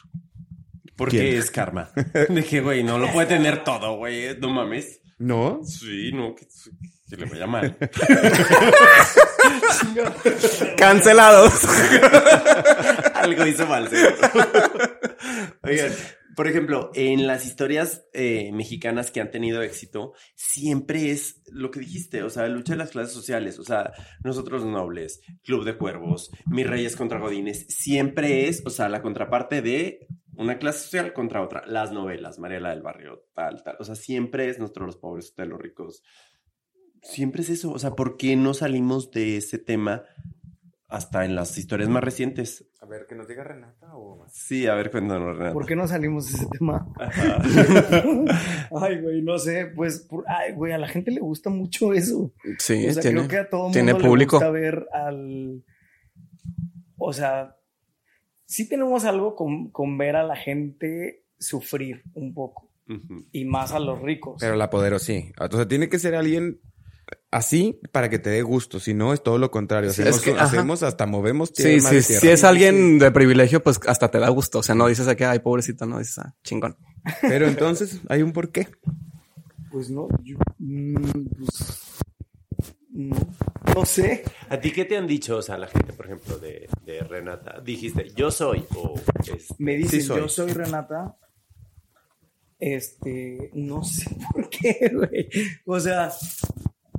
S4: Porque
S2: ¿Quién?
S4: es karma. <laughs> De que, güey, no lo puede tener todo, güey. No mames.
S2: ¿No?
S4: Sí, no, que le vaya mal. <laughs>
S3: Cancelados. <laughs>
S4: Algo hizo mal, seguro. Oigan, por ejemplo, en las historias eh, mexicanas que han tenido éxito, siempre es lo que dijiste, o sea, lucha de las clases sociales, o sea, nosotros nobles, Club de Cuervos, Mis Reyes contra Godines, siempre es, o sea, la contraparte de una clase social contra otra. Las novelas, Mariela del Barrio, tal, tal, o sea, siempre es nosotros los pobres, ustedes los ricos. Siempre es eso, o sea, ¿por qué no salimos de ese tema hasta en las historias más recientes?
S2: A ver, que nos diga Renata o
S4: Sí, a ver, cuéntanos, Renato.
S5: ¿Por qué no salimos de ese tema?
S4: Ajá. <laughs>
S5: ay, güey, no sé, pues, por- ay, güey, a la gente le gusta mucho eso.
S3: Sí,
S5: o sea,
S3: tiene,
S5: creo que a todo mundo
S3: tiene
S5: le
S3: público.
S5: gusta ver al... O sea, sí tenemos algo con, con ver a la gente sufrir un poco. Y más a los ricos.
S2: Pero la poderosa sí. O sea, tiene que ser alguien así para que te dé gusto. Si no, es todo lo contrario.
S3: Sí,
S2: Hacemos,
S3: es que, ajá.
S2: hacemos hasta movemos
S3: Sí, sí,
S2: tierra.
S3: si es alguien de privilegio, pues hasta te da gusto. O sea, no dices aquí, ay, pobrecito, no dices, ah, chingón.
S2: Pero entonces hay un porqué.
S5: Pues no, yo, mm, pues, no, no sé.
S4: ¿A ti qué te han dicho, o sea, la gente, por ejemplo, de, de Renata? Dijiste, yo soy, o es...
S5: Me dicen,
S2: soy.
S5: yo soy Renata. Este, no sé <laughs> por qué, güey. O sea,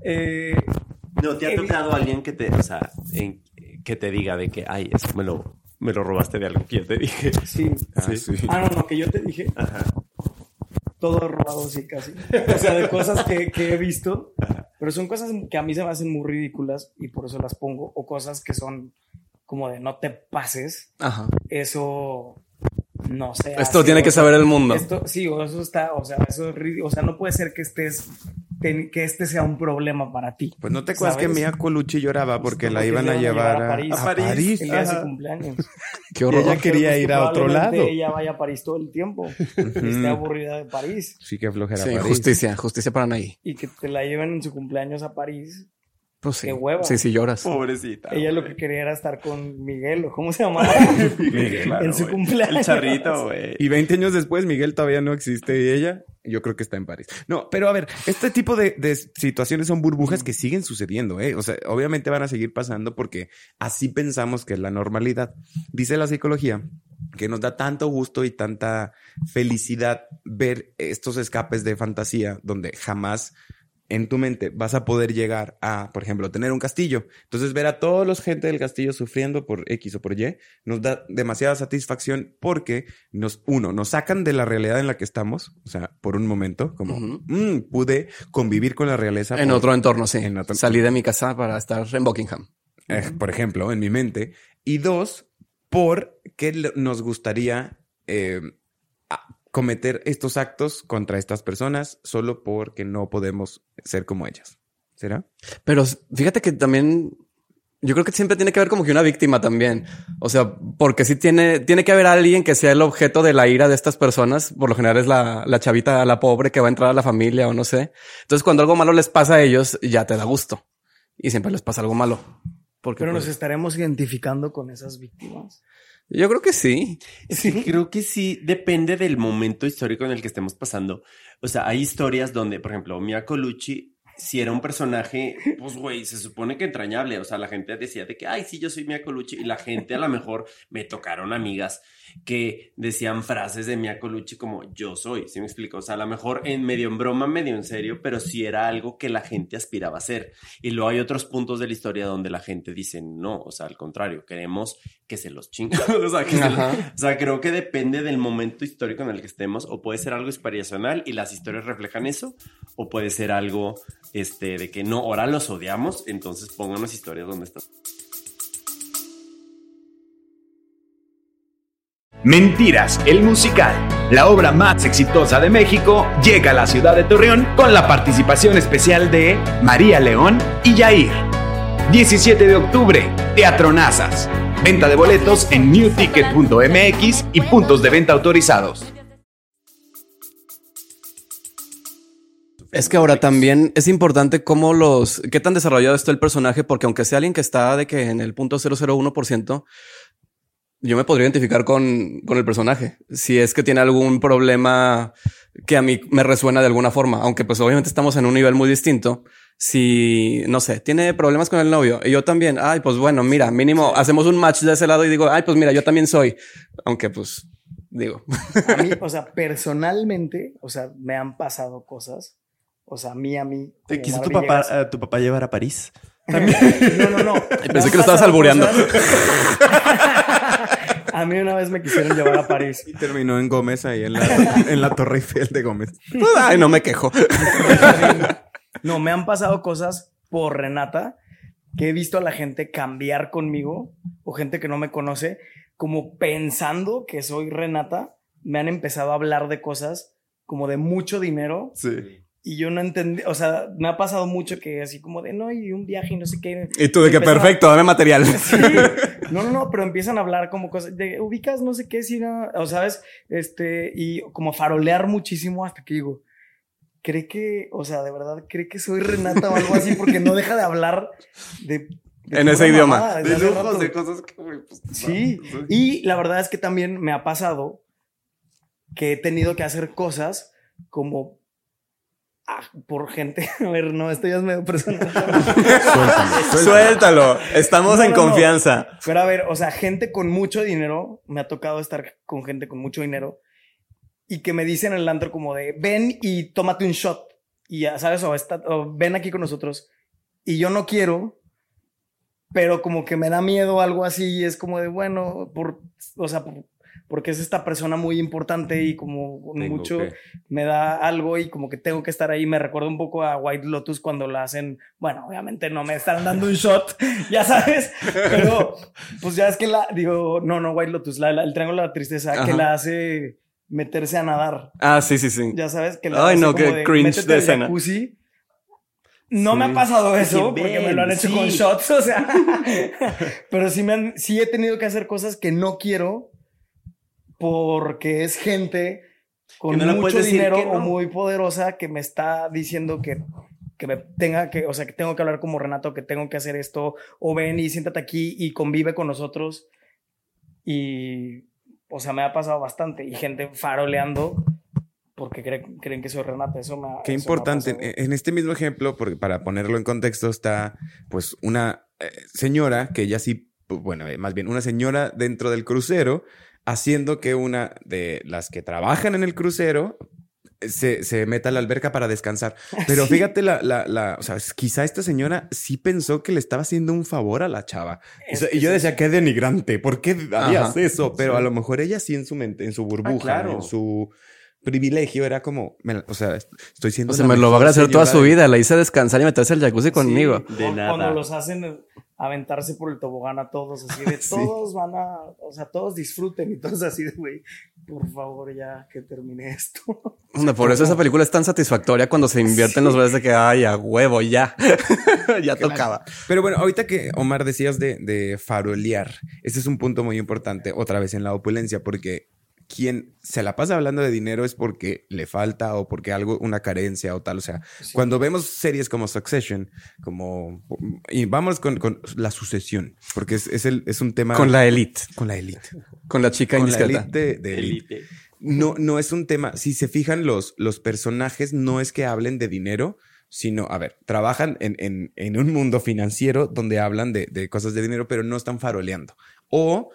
S5: eh,
S4: No, ¿te ha
S5: He
S4: tocado alguien que te, o sea, en- que te diga de que, ay, eso me lo, me lo robaste de algo que yo te dije?
S5: sí.
S2: Ah, sí.
S5: Ah, no, no, que yo te dije.
S4: Ajá.
S5: Todo robado, sí, casi. O sea, de cosas que, que he visto. Pero son cosas que a mí se me hacen muy ridículas y por eso las pongo. O cosas que son como de no te pases.
S3: Ajá.
S5: Eso no sé.
S3: Esto tiene que saber el mundo.
S5: Esto, sí, o eso está, o sea, eso es ridículo. O sea, no puede ser que estés, que este sea un problema para ti.
S2: Pues no te acuerdas que. Mia Colucci lloraba porque
S5: Porque
S2: la iban a
S5: iban a
S2: llevar
S5: llevar
S2: a,
S5: a París.
S2: a
S4: París.
S2: París.
S5: El día de su cumpleaños. <laughs>
S3: Qué horror.
S2: ella quería
S5: pues,
S2: ir a otro
S5: probablemente
S2: lado.
S5: Ella vaya a París todo el tiempo. Esté aburrida de París.
S2: Sí, que flojera
S3: Sí,
S2: París.
S3: justicia, justicia para Anaí.
S5: Y que te la lleven en su cumpleaños a París.
S3: Pues sí.
S5: Qué hueva.
S3: Sí, sí lloras.
S4: Pobrecita.
S5: ella lo que quería era estar con Miguel, o cómo se llamaba. <laughs>
S4: Miguel, claro,
S5: en su
S4: güey.
S5: cumpleaños.
S4: El charrito, güey.
S2: Y 20 años después, Miguel todavía no existe y ella, yo creo que está en París. No, pero a ver, este tipo de, de situaciones son burbujas que siguen sucediendo, ¿eh? O sea, obviamente van a seguir pasando porque así pensamos que es la normalidad. Dice la psicología que nos da tanto gusto y tanta felicidad ver estos escapes de fantasía donde jamás en tu mente vas a poder llegar a, por ejemplo, tener un castillo. Entonces ver a todos los gente del castillo sufriendo por X o por Y nos da demasiada satisfacción porque nos, uno, nos sacan de la realidad en la que estamos, o sea, por un momento, como. "Mm, pude convivir con la realeza.
S3: En
S2: por-
S3: otro entorno, sí.
S2: En otro-
S3: Salí de mi casa para estar en Buckingham.
S2: eh, por ejemplo, en mi mente. Y dos, porque nos gustaría eh, cometer estos actos contra estas personas solo porque no podemos ser como ellas. ¿Será?
S3: Pero fíjate que también yo creo que siempre tiene que haber como que una víctima también. O sea, porque sí tiene, tiene que haber alguien que sea el objeto de la ira de estas personas. Por lo general es la, la chavita, la pobre que va a entrar a la familia o no sé. Entonces, cuando algo malo les pasa a ellos, ya te da gusto. Y siempre les pasa algo malo. Porque
S5: Pero nos
S3: pues,
S5: estaremos identificando con esas víctimas.
S3: Yo creo que sí.
S4: Que creo que sí depende del momento histórico en el que estemos pasando. O sea, hay historias donde, por ejemplo, Mia Colucci, si era un personaje, pues güey, se supone que entrañable. O sea, la gente decía de que, ay, sí, yo soy Mia Colucci. Y la gente a lo mejor me tocaron amigas que decían frases de Mia Colucci como yo soy. ¿Sí me explico? O sea, a lo mejor en medio en broma, medio en serio, pero sí era algo que la gente aspiraba a ser. Y luego hay otros puntos de la historia donde la gente dice no, o sea, al contrario, queremos que se los chingan. <laughs> o, sea, que se lo- o sea, creo que depende del momento histórico en el que estemos, o puede ser algo inspiracional y las historias reflejan eso, o puede ser algo este, de que no, ahora los odiamos, entonces pónganos historias donde están.
S7: Mentiras, el musical, la obra más exitosa de México, llega a la ciudad de Torreón con la participación especial de María León y Yair. 17 de octubre, Teatro Nazas. Venta de boletos en newticket.mx y puntos de venta autorizados.
S3: Es que ahora también es importante cómo los, qué tan desarrollado está el personaje, porque aunque sea alguien que está de que en el punto 001%, yo me podría identificar con, con el personaje. Si es que tiene algún problema que a mí me resuena de alguna forma, aunque pues obviamente estamos en un nivel muy distinto. Si, no sé, tiene problemas con el novio y yo también, ay, pues bueno, mira, mínimo hacemos un match de ese lado y digo, ay, pues mira, yo también soy. Aunque pues, digo,
S5: A mí, <laughs> o sea, personalmente, o sea, me han pasado cosas. O sea, a mí, a mí.
S4: Quiso tu papá, a tu papá llevar a París. <laughs>
S5: No, no, no. <laughs> Me
S3: pensé que lo estabas albureando.
S5: A mí una vez me quisieron llevar a París.
S2: Y terminó en Gómez ahí en la, en la Torre Eiffel de Gómez.
S3: pues, ay, no me quejo.
S5: No, me han pasado cosas por Renata que he visto a la gente cambiar conmigo o gente que no me conoce, como pensando que soy Renata, me han empezado a hablar de cosas como de mucho dinero
S2: Sí.
S5: Y yo no entendí, o sea, me ha pasado mucho que así como de no, y un viaje y no sé qué.
S3: Y tú de que
S5: a-
S3: perfecto, dame material. <laughs>
S5: Sí. <laughs> No, no, no, pero empiezan a hablar como cosas de ubicas, no sé qué, si no, o sabes, este, y como farolear muchísimo hasta que digo, cree que, o sea, de verdad, cree que soy Renata o algo así, porque no deja de hablar de. de
S3: En ese idioma.
S5: mamada
S4: De lujos, de cosas que, pues,
S5: Sí,
S4: no.
S5: y la verdad es que también me ha pasado que he tenido que hacer cosas como ah, por gente. <laughs> A ver, no, esto ya es medio personal. <laughs>
S3: Suéltalo. Estamos
S5: No,
S3: en
S5: no, no.
S3: confianza.
S5: Pero a ver, o sea, gente con mucho dinero, me ha tocado estar con gente con mucho dinero y que me dicen en el antro como de ven y tómate un shot y ya sabes, o, está- o ven aquí con nosotros y yo no quiero, pero como que me da miedo algo así y es como de bueno, por, o sea, por- porque es esta persona muy importante y como con
S2: Tengo
S5: mucho
S2: que-
S5: me da algo y como que tengo que estar ahí. Me recuerda un poco a White Lotus cuando la hacen. Bueno, obviamente no me están dando un shot, <laughs> ya sabes, pero pues ya es que la digo, no, no, White Lotus, la, la- el triángulo de la tristeza que
S3: Ajá.
S5: la hace meterse a nadar.
S3: Ah, sí, sí, sí.
S5: Ya sabes que la
S3: Ay,
S5: hace
S3: no, qué cringe de escena.
S5: jacuzzi. No me
S4: Sí.
S5: ha pasado
S4: Es
S5: eso
S4: que
S5: porque me lo han hecho
S4: sí.
S5: con shots, o sea, <laughs> <laughs> pero sí me han, sí he tenido que hacer cosas que no quiero porque es gente con
S4: no
S5: mucho dinero
S4: no.
S5: o muy poderosa que me está diciendo que, que me tenga que, o sea, que tengo que hablar como Renato, que tengo que hacer esto, o ven y siéntate aquí y convive con nosotros. Y, o sea, me ha pasado bastante. Y gente faroleando porque creen, creen que soy Renata. Eso me ha-
S2: Qué
S5: eso me ha
S2: importante.
S5: pasado.
S2: En este mismo ejemplo, porque para ponerlo en contexto, está pues una eh, señora que ella sí, bueno, eh, más bien una señora dentro del crucero, haciendo que una de las que trabajan en el crucero eh, se, se meta a la alberca para descansar. <laughs> Pero
S5: Sí.
S2: fíjate, la, la, la, o sea, quizá esta señora sí pensó que le estaba haciendo un favor a la chava. O sea, y yo decía, qué denigrante, ¿por qué harías
S3: Ajá.
S2: eso? Pero a lo mejor ella sí en su mente, en su burbuja,
S4: claro.
S2: en su privilegio, era como, me o sea, estoy siendo
S3: O sea, me lo va a agradecer toda su
S2: de-
S3: vida. La hice descansar y meterse al jacuzzi conmigo.
S4: De
S5: O
S4: nada.
S5: Cuando los hacen aventarse por el tobogán a todos, así de <laughs> todos van a, o sea, todos disfruten y todos así de, güey, por favor ya que termine esto. <laughs>
S3: Por eso esa película es tan satisfactoria cuando se invierten los roles de que, ay, a huevo, ya, <laughs> ya tocaba.
S2: Pero bueno, ahorita que Omar decías de, de farolear, ese es un punto muy importante otra vez en la opulencia, porque quien se la pasa hablando de dinero es porque le falta o porque algo, una carencia o tal. O sea, cuando vemos series como Succession, como. Y vamos con, con la sucesión, porque es, es, el, es un tema.
S3: Con la elite.
S2: Con la elite.
S3: Con la chica
S2: Con la elite de elite. No, no es un tema. Si se fijan, los, los personajes no es que hablen de dinero, sino, a ver, trabajan en, en, en un mundo financiero donde hablan de, de cosas de dinero, pero no están faroleando. O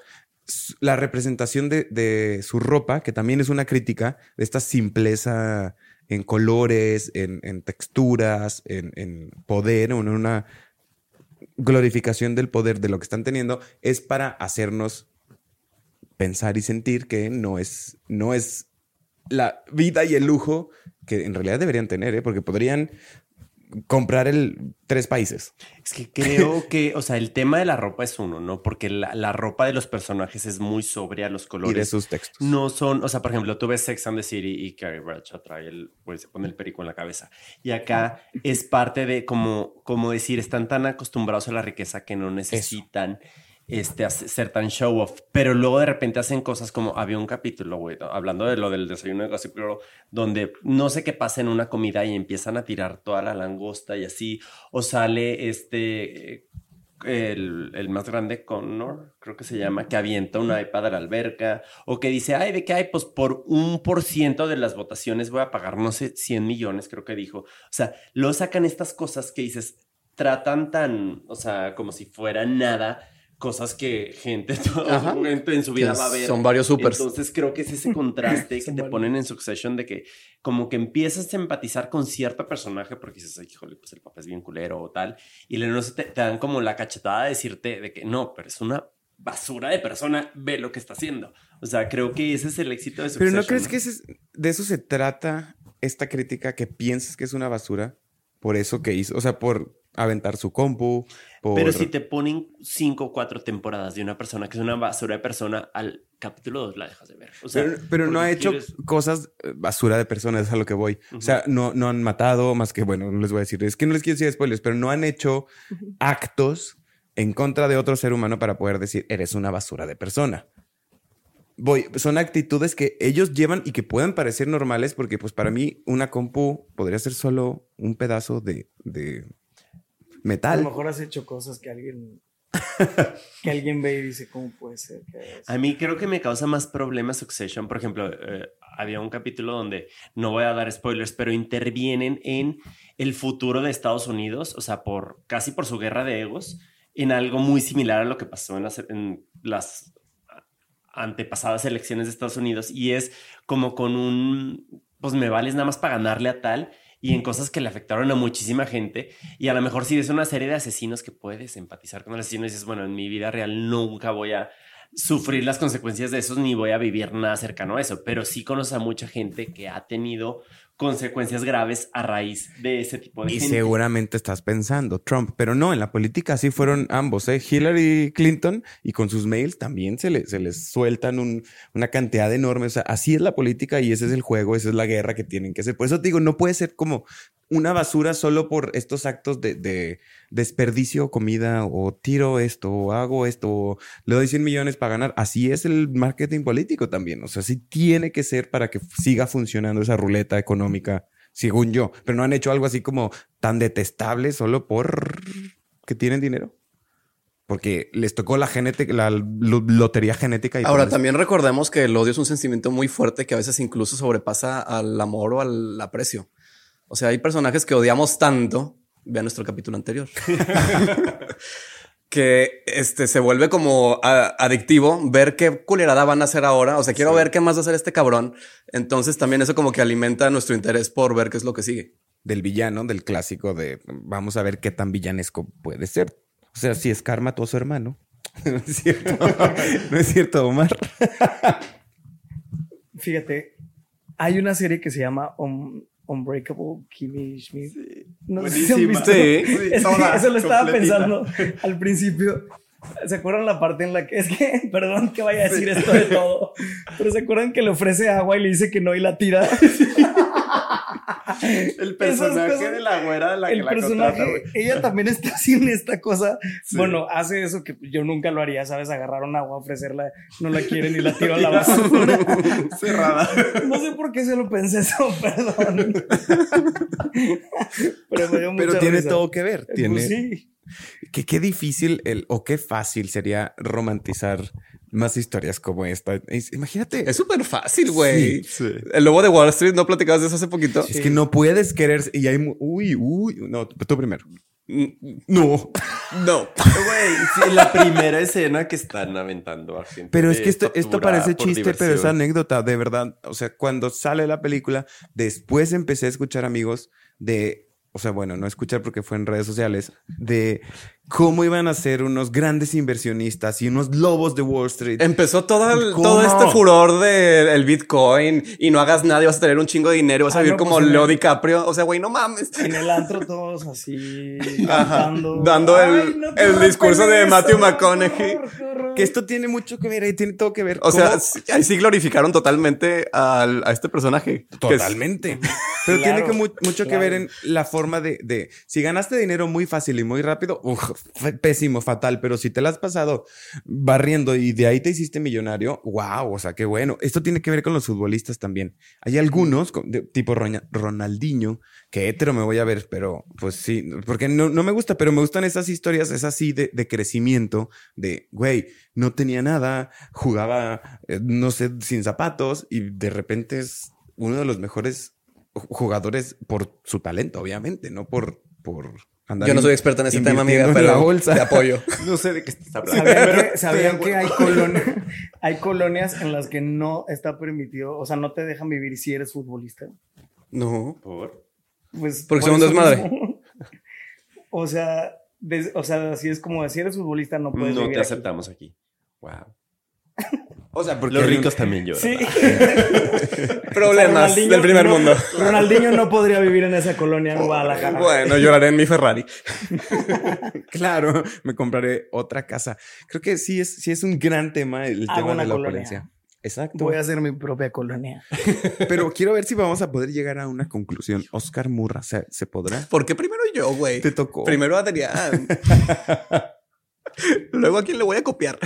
S2: la representación de, su ropa, que también es una crítica de esta simpleza en colores, en, texturas, en, en poder, en una glorificación del poder de lo que están teniendo, es para hacernos pensar y sentir que no es, no es la vida y el lujo que en realidad deberían tener, ¿eh? porque podrían comprar el tres países.
S4: Es que creo <laughs> que, o sea, el tema de la ropa es uno, ¿no? Porque la, la ropa de los personajes es muy sobria, los
S2: Y de
S4: colores
S2: sus textos.
S4: no son, o sea, por ejemplo, tú ves Sex and the City y Carrie Bradshaw trae el, pues se pone el perico en la cabeza. Y acá es parte de como, como decir, están tan acostumbrados a la riqueza que no necesitan este, ser tan show off. Pero luego de repente hacen cosas como, había un capítulo, hablando de lo del desayuno de Gossip Girl, donde no sé qué pasa en una comida y empiezan a tirar toda la langosta y así, o sale este... el, el más grande, Connor, creo que se llama, que avienta un iPad a la alberca, o que dice, ay, ¿de qué hay? Pues por un por ciento de las votaciones voy a pagar, no sé, 100 millones, creo que dijo. O sea, lo sacan estas cosas que dices, tratan tan, o sea, como si fuera nada, cosas que gente
S3: Ajá.
S4: en, en su vida
S3: Que
S4: va a ver.
S3: Son varios supers.
S4: Entonces creo que es ese contraste <laughs> que te
S5: varios.
S4: ponen en Succession de que como que empiezas a empatizar con cierto personaje porque dices, ay, híjole, pues el papá es bien culero o tal. Y luego te, te dan como la cachetada de decirte de que no, pero es una basura de persona, ve lo que está haciendo. O sea, creo que ese es el éxito de
S2: Pero
S4: Succession.
S2: ¿no crees que ese es- de eso se trata esta crítica que piensas que es una basura? Por eso que hizo, o sea, por aventar su compu, por...
S4: Pero si te ponen cinco o cuatro temporadas de una persona que es una basura de persona, al capítulo 2 la dejas de ver. O sea,
S2: pero, pero no ha hecho
S4: quieres-
S2: cosas eh, basura de personas, es a lo que voy. O sea, no, no han matado más que, bueno, no les voy a decir, es que no les quiero decir spoilers, pero no han hecho actos en contra de otro ser humano para poder decir, eres una basura de persona. Voy, son actitudes que ellos llevan y que pueden parecer normales porque pues para mí una compu podría ser solo un pedazo de, de
S5: A
S2: metal.
S5: lo mejor has hecho cosas que alguien, <laughs> que alguien ve y dice, ¿cómo puede ser? que haga eso?".
S4: A mí creo que me causa más problemas Succession. Por ejemplo, eh, había un capítulo donde, no voy a dar spoilers, pero intervienen en el futuro de Estados Unidos, o sea, por casi por su guerra de egos, en algo muy similar a lo que pasó en las, en las antepasadas elecciones de Estados Unidos. Y es como con un, pues me vales nada más para ganarle a tal. Y en cosas que le afectaron a muchísima gente. Y a lo mejor si ves una serie de asesinos que puedes empatizar con el asesino dices, bueno, en mi vida real nunca voy a sufrir las consecuencias de esos ni voy a vivir nada cercano a eso, pero sí conozco a mucha gente que ha tenido consecuencias graves a raíz de ese tipo de
S2: Y
S4: gente.
S2: seguramente estás pensando Trump, pero no, en la política así fueron ambos, ¿eh? Hillary Clinton y con sus mails también se, le- se les sueltan un- una cantidad enorme. O sea, así es la política y ese es el juego, esa es la guerra que tienen que hacer. Por eso te digo, no puede ser como una basura solo por estos actos de, de desperdicio comida o tiro esto o hago esto o le doy 100 millones para ganar. Así es el marketing político también. O sea, sí tiene que ser para que siga funcionando esa ruleta económica, según yo. Pero no han hecho algo así como tan detestable solo por que tienen dinero. Porque les tocó la genética, la lo- lotería genética. Y
S3: Ahora, también recordemos que el odio es un sentimiento muy fuerte que a veces incluso sobrepasa al amor o al aprecio. O sea, hay personajes que odiamos tanto, vean nuestro capítulo anterior, <laughs> que este se vuelve como a- adictivo ver qué culerada van a hacer ahora. O sea, quiero ver qué más va a hacer este cabrón. Entonces también eso como que alimenta nuestro interés por ver qué es lo que sigue.
S2: del villano, del clásico de vamos a ver qué tan villanesco puede ser. O sea, si es karma tu su hermano. <laughs> No es cierto. no es cierto, Omar.
S5: Fíjate, hay una serie que se llama Unbreakable Kimmy Schmidt. No sé si han visto.
S3: Sí. <laughs>
S5: Es que
S4: Toda,
S5: eso lo estaba
S4: completita.
S5: pensando al principio. ¿Se acuerdan la parte en la que es que, <laughs> perdón que vaya a decir esto de todo, pero se acuerdan que le ofrece agua y le dice que no y la tira? <laughs>
S4: El <laughs> personaje
S5: cosas-
S4: de la güera de la que
S5: el
S4: la
S5: personaje,
S4: contrata,
S5: ella también está haciendo esta cosa.
S4: Sí.
S5: Bueno, hace eso que yo nunca lo haría, ¿sabes? Agarrar un agua, ofrecerla, no la quieren y la tiro a la basura.
S4: Cerrada.
S5: No sé por qué se lo pensé eso, perdón. Pero me dio mucha
S2: Pero tiene
S5: risa.
S2: todo que ver.
S5: Pues
S2: Tiene
S5: sí.
S2: Que qué difícil el, o qué fácil sería romantizar más historias como esta. Es- imagínate.
S3: Es súper fácil, güey.
S2: Sí, sí.
S3: El lobo de Wall Street, ¿no platicabas de eso hace poquito?
S2: Es que no puedes querer y hay uy, uy, no, tú primero.
S3: Mm,
S2: No, <laughs>
S3: No.
S4: Güey, sí, la primera escena que están aventando a gente.
S2: pero es que esto, esto parece chiste, pero es
S4: diversión.
S2: anécdota, de verdad. O sea, cuando sale la película, después empecé a escuchar amigos de, o sea, bueno, no escuchar porque fue en redes sociales, de cómo iban a ser unos grandes inversionistas y unos lobos de Wall Street.
S3: Empezó todo, todo este furor del Bitcoin y no hagas nada y vas a tener un chingo de dinero, vas a
S5: Ah,
S3: vivir
S5: no,
S3: como
S5: pues,
S3: Leo
S5: el-
S3: DiCaprio. O sea, güey, no mames.
S5: En el antro todos así <laughs>
S3: Ajá,
S5: cantando.
S3: dando el-
S5: Ay, no te
S3: el discurso de
S5: eso,
S3: Matthew McConaughey.
S2: que esto tiene mucho que ver, ahí tiene todo que ver.
S3: O sea, ahí sí glorificaron totalmente al- a este personaje. es-
S2: Totalmente. Pero
S5: Claro,
S2: tiene que mu- mucho que ver en la forma de, de- si ganaste dinero muy fácil y muy rápido, pésimo, fatal. Pero si te la has pasado barriendo y de ahí te hiciste millonario, wow, o sea, qué bueno. Esto tiene que ver con los futbolistas también. Hay algunos, tipo Ronaldinho, que hetero me voy a ver, pero pues sí, porque no, no me gusta, pero me gustan esas historias, es así de, de crecimiento, de, güey, no tenía nada, jugaba, eh, no sé, sin zapatos y de repente es uno de los mejores ju- jugadores por su talento, obviamente, no por, por andar
S3: Yo no soy experto en ese tema, amiga, pero
S2: la bolsa.
S3: te apoyo. <laughs>
S4: No sé de qué estás hablando.
S5: ¿Sabían, que, sabían que hay, colon- <laughs> hay colonias en las que no está permitido, o sea, no te dejan vivir si eres futbolista?
S3: No.
S4: ¿Por?
S5: Pues,
S3: Porque
S5: por
S3: son un desmadre. <laughs>
S5: o sea, des- o sea, así es como si eres futbolista no puedes
S4: No
S5: vivir
S4: te
S5: aquí.
S4: aceptamos aquí. Wow.
S2: O sea, porque
S4: Los
S2: un-
S4: ricos también lloran.
S5: Sí. <laughs>
S3: Problemas del primer
S5: no-
S3: mundo.
S5: Ronaldinho no podría vivir en esa colonia en Guadalajara.
S3: Bueno, lloraré en mi Ferrari. <laughs>
S2: Claro, me compraré otra casa. Creo que sí es, sí es un gran tema el
S5: Hago
S2: tema
S5: una
S2: de la
S5: colonia.
S2: opulencia. Exacto.
S5: Voy a hacer mi propia colonia. <laughs>
S2: Pero quiero ver si vamos a poder llegar a una conclusión. Oscar Murra, ¿se, se podrá?
S3: ¿Por qué primero yo, güey?
S2: Te tocó.
S3: Primero Adrián. Luego a quién le voy a copiar.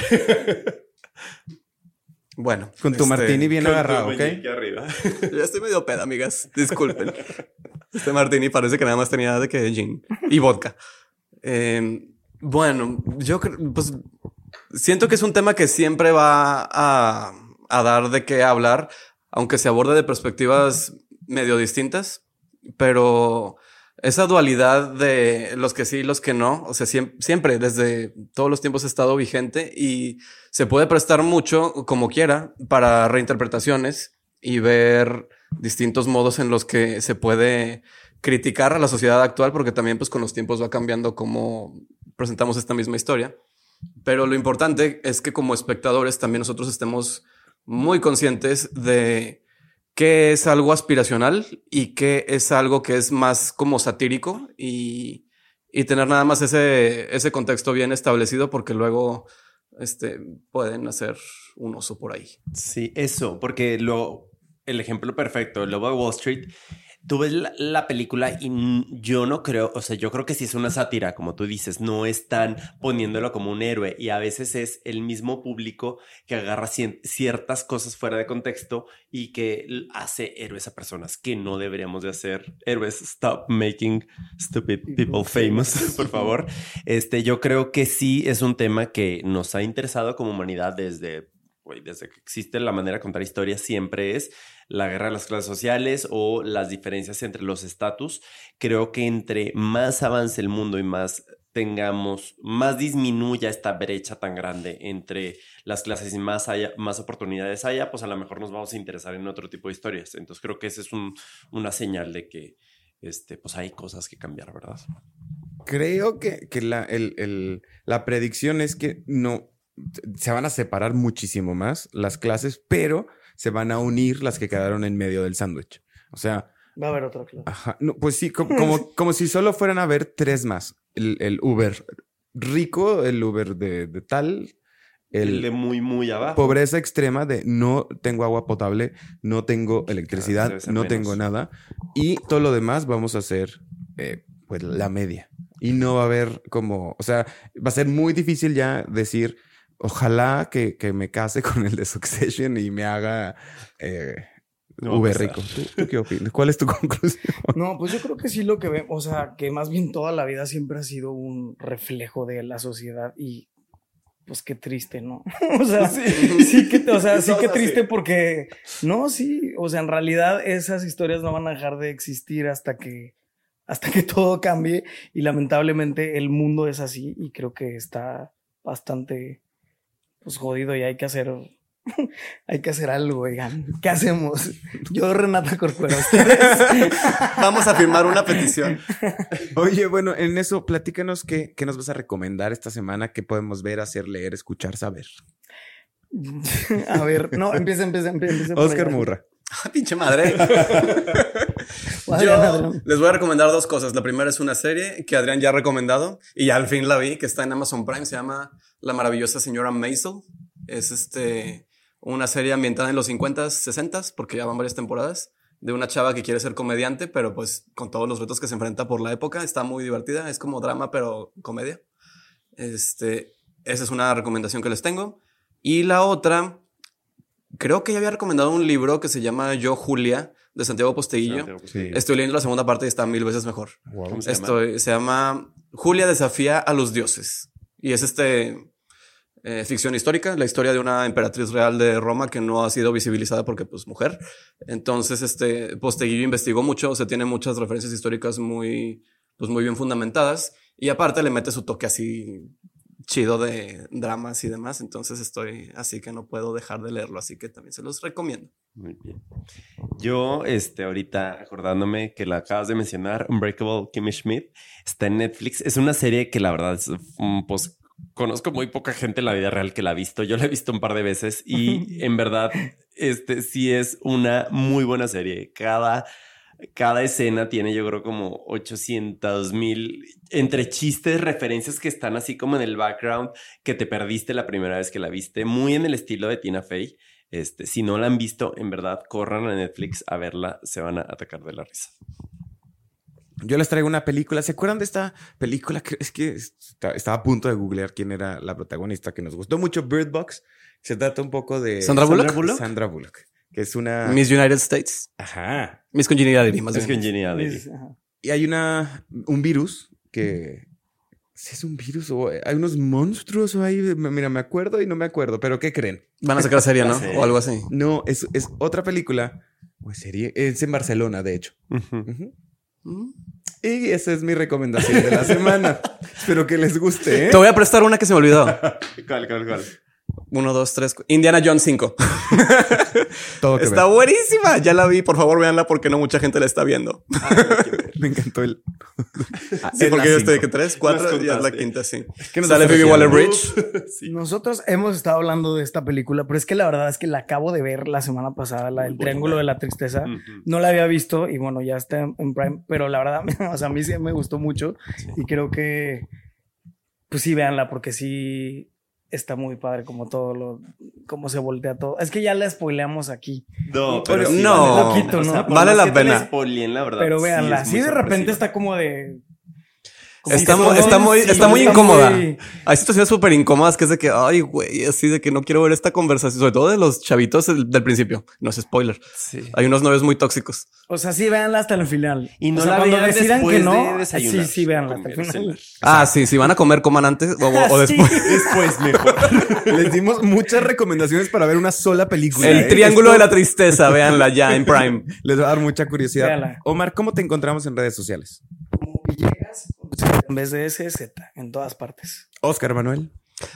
S3: Bueno.
S2: Con tu
S3: este,
S2: martini bien agarrado, ¿ok?
S4: arriba. <laughs>
S3: Ya estoy medio peda, amigas. Disculpen. <laughs> Este martini parece que nada más tenía de que gin y vodka. Eh, bueno, yo creo, pues siento que es un tema que siempre va a, a dar de qué hablar, aunque se aborde de perspectivas medio distintas, pero esa dualidad de los que sí y los que no, o sea, siem- siempre desde todos los tiempos ha estado vigente y se puede prestar mucho como quiera para reinterpretaciones y ver distintos modos en los que se puede criticar a la sociedad actual, porque también pues con los tiempos va cambiando cómo presentamos esta misma historia. Pero lo importante es que como espectadores también nosotros estemos muy conscientes de qué es algo aspiracional y qué es algo que es más como satírico y, y tener nada más ese, ese contexto bien establecido porque luego este, pueden hacer un oso por ahí.
S4: Sí, eso, porque lo, el ejemplo perfecto, el lobo de Wall Street, tú ves la, la película y yo no creo, o sea, yo creo que sí es una sátira, como tú dices, no están poniéndolo como un héroe y a veces es el mismo público que agarra ciertas cosas fuera de contexto y que hace héroes a personas que no deberíamos de hacer héroes. Stop making stupid people famous, <laughs> por favor. <laughs> Este, yo creo que sí es un tema que nos ha interesado como humanidad desde, desde que existe la manera de contar historias, siempre es la guerra de las clases sociales o las diferencias entre los estatus. Creo que entre más avance el mundo y más tengamos, más disminuya esta brecha tan grande entre las clases y más, haya, más oportunidades haya, pues a lo mejor nos vamos a interesar en otro tipo de historias. Entonces creo que esa es un- una señal de que este, pues hay cosas que cambiar, ¿verdad?
S2: Creo que, que la, la predicción es que no se van a separar muchísimo más las clases, pero se van a unir las que quedaron en medio del sándwich. O sea,
S5: Va a haber otro club.
S2: Ajá. No, pues sí, como, como, <laughs> como si solo fueran a ver tres más. El, el Uber rico, el Uber de, de tal,
S4: El
S2: el,
S4: de muy, muy abajo.
S2: pobreza extrema de no tengo agua potable, no tengo electricidad, no
S4: menos.
S2: tengo nada. Y todo lo demás vamos a hacer eh, pues la media. Y no va a haber como, o sea, va a ser muy difícil ya decir, ojalá que, que me case con el de Succession y me haga eh,
S4: No
S2: Uber rico. ¿Tú, tú qué opinas? ¿Cuál es tu <laughs> conclusión?
S5: No, pues yo creo que sí lo que vemos, o sea, que más bien toda la vida siempre ha sido un reflejo de la sociedad y pues qué triste, ¿no? <laughs> o sea, sí, que, o sea, sí que triste porque, no, sí, o sea, en realidad esas historias no van a dejar de existir hasta que, hasta que <laughs> todo cambie y lamentablemente el mundo es así y creo que está bastante, pues jodido y hay que hacer... Hay que hacer algo, oigan. ¿Qué hacemos? Yo, Renata Corcuera, ustedes. <laughs>
S3: Vamos a firmar una petición.
S2: Oye, bueno, en eso, platícanos qué, qué nos vas a recomendar esta semana, qué podemos ver, hacer, leer, escuchar, saber.
S5: A ver, no, empieza, empieza, empieza.
S2: Oscar. Murra.
S3: Ah, Pinche madre. <laughs> Yo les voy a recomendar dos cosas. La primera es una serie que Adrián ya ha recomendado y ya al fin la vi, que está en Amazon Prime. Se llama La maravillosa señora Maisel. Es este una serie ambientada en los 50s, 60s, porque ya van varias temporadas, de una chava que quiere ser comediante, pero pues con todos los retos que se enfrenta por la época. Está muy divertida. Es como drama, pero comedia. Este, esa es una recomendación que les tengo. Y la otra, creo que ya había recomendado un libro que se llama Yo Julia, de Santiago Posteguillo.
S2: Sí.
S3: Estoy leyendo la segunda parte y está mil veces mejor.
S4: ¿Cómo se llama?
S3: Se llama Julia desafía a los dioses. Y es este eh, ficción histórica, la historia de una emperatriz real de Roma que no ha sido visibilizada porque pues mujer. Entonces este Posteguillo investigó mucho, o sea, tiene muchas referencias históricas muy pues muy bien fundamentadas y aparte le mete su toque así chido de dramas y demás, entonces estoy así que no puedo dejar de leerlo, así que también se los recomiendo.
S4: Muy bien. Yo, este, ahorita acordándome que la acabas de mencionar, Unbreakable Kimmy Schmidt, está en Netflix. Es una serie que la verdad, es, mm, pues, conozco muy poca gente en la vida real que la ha visto. Yo la he visto un par de veces y <laughs> en verdad, este, sí es una muy buena serie. Cada, cada escena tiene, yo creo, como 800 mil entre chistes, referencias que están así como en el background que te perdiste la primera vez que la viste, muy en el estilo de Tina Fey. Este, si no la han visto, en verdad, corran a Netflix a verla, se van a atacar de la risa.
S2: Yo les traigo una película. ¿Se acuerdan de esta película? Es que está- estaba a punto de googlear quién era la protagonista que nos gustó mucho, Bird Box. Se trata un poco de
S3: ¿Sandra Bullock?
S2: Sandra Bullock, que es una.
S3: Miss United States.
S2: Ajá.
S3: Miss Congeniality, más
S4: Es
S3: bien.
S4: Congeniality.
S5: Ajá.
S2: Y hay una un virus que si es un virus o hay unos monstruos o ahí. Mira, me acuerdo y no me acuerdo. Pero ¿qué creen?
S3: Van a sacar serie, ¿no?
S4: La serie.
S3: O algo así.
S2: No, es, es otra película. O serie. Es en Barcelona, de hecho.
S4: Ujú.
S2: Ujú. Y esa es mi recomendación de la semana. <laughs> Espero que les guste. ¿eh?
S3: Te voy a prestar una que se me olvidó. <laughs>
S4: ¿Cuál, cuál, cuál?
S3: Uno, dos, tres. cu- Indiana Jones 5. <laughs>
S2: Todo que
S3: Está
S2: ver.
S3: buenísima. Ya la vi. Por favor, véanla porque no mucha gente la está viendo. <laughs>
S2: Me encantó el.
S3: Sí,
S2: Es
S3: porque yo estoy que tres, cuatro
S4: Las
S3: y es la quinta, sí.
S2: ¿Qué nos
S3: Sale Phoebe
S2: haciendo?
S3: Waller-Bridge. <laughs>
S4: Sí.
S5: Nosotros hemos estado hablando de esta película, pero es que la verdad es que la acabo de ver la semana pasada, la del
S4: Muy
S5: Triángulo
S4: buena.
S5: de la Tristeza. No la había visto y bueno, ya está en, en Prime, pero la verdad, o sea, a mí sí me gustó mucho y creo que, pues sí, véanla porque sí está muy padre como todo lo, cómo se voltea todo. Es que ya la spoileamos aquí,
S4: No,
S5: Pero
S4: pero sí
S3: no.
S4: vale la
S5: Poquito,
S4: pena.
S3: La
S4: que te
S3: pena.
S4: spoileen, la verdad.
S5: pero véanla. Sí,
S4: muy
S5: de repente está como de...
S3: Está, muy,
S5: sí,
S3: está muy incómoda.
S5: muy-
S3: Hay situaciones súper incómodas que es de que, ay, güey, así de que no quiero ver esta conversación, sobre todo de los chavitos del, del principio. No es spoiler.
S4: Sí.
S3: Hay unos novios muy tóxicos.
S5: O sea, sí, véanla hasta el final.
S4: Y no
S5: O sea,
S4: la
S5: cuando decidan que no,
S4: de desayunar.
S5: sí, sí, véanla hasta el final.
S3: Ah, sí, si van a comer, coman antes o, <laughs> después. <laughs>
S4: Después mejor. <laughs>
S2: Les dimos muchas recomendaciones para ver una sola película.
S3: El
S2: ¿eh?
S3: triángulo
S2: Esto
S3: de la tristeza, véanla ya en Prime.
S2: Les va a dar mucha curiosidad.
S5: Véanla.
S2: Omar, ¿cómo te encontramos en redes sociales?
S5: En vez de S, Z, en todas partes.
S2: Oscar Manuel.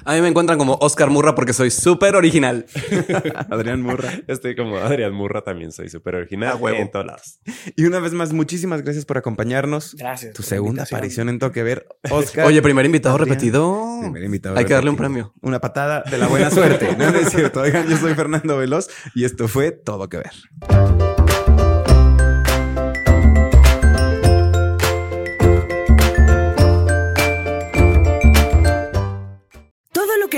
S3: A mí me encuentran como Oscar Murra porque soy súper original. <laughs>
S2: Adrián Murra.
S4: Estoy como Adrián Murra, también soy súper original
S3: A huevo.
S4: en todos lados.
S2: Y una vez más, muchísimas gracias por acompañarnos.
S5: Gracias.
S2: Tu segunda
S5: invitación.
S2: aparición en Toque Ver. Oscar.
S3: Oye, primer invitado
S2: Adrián.
S3: repetido.
S2: Primer invitado
S3: Hay que darle un premio.
S2: Una patada de la buena suerte. No, no es cierto. Oigan, yo soy Fernando Veloz y esto fue Todo Que Ver.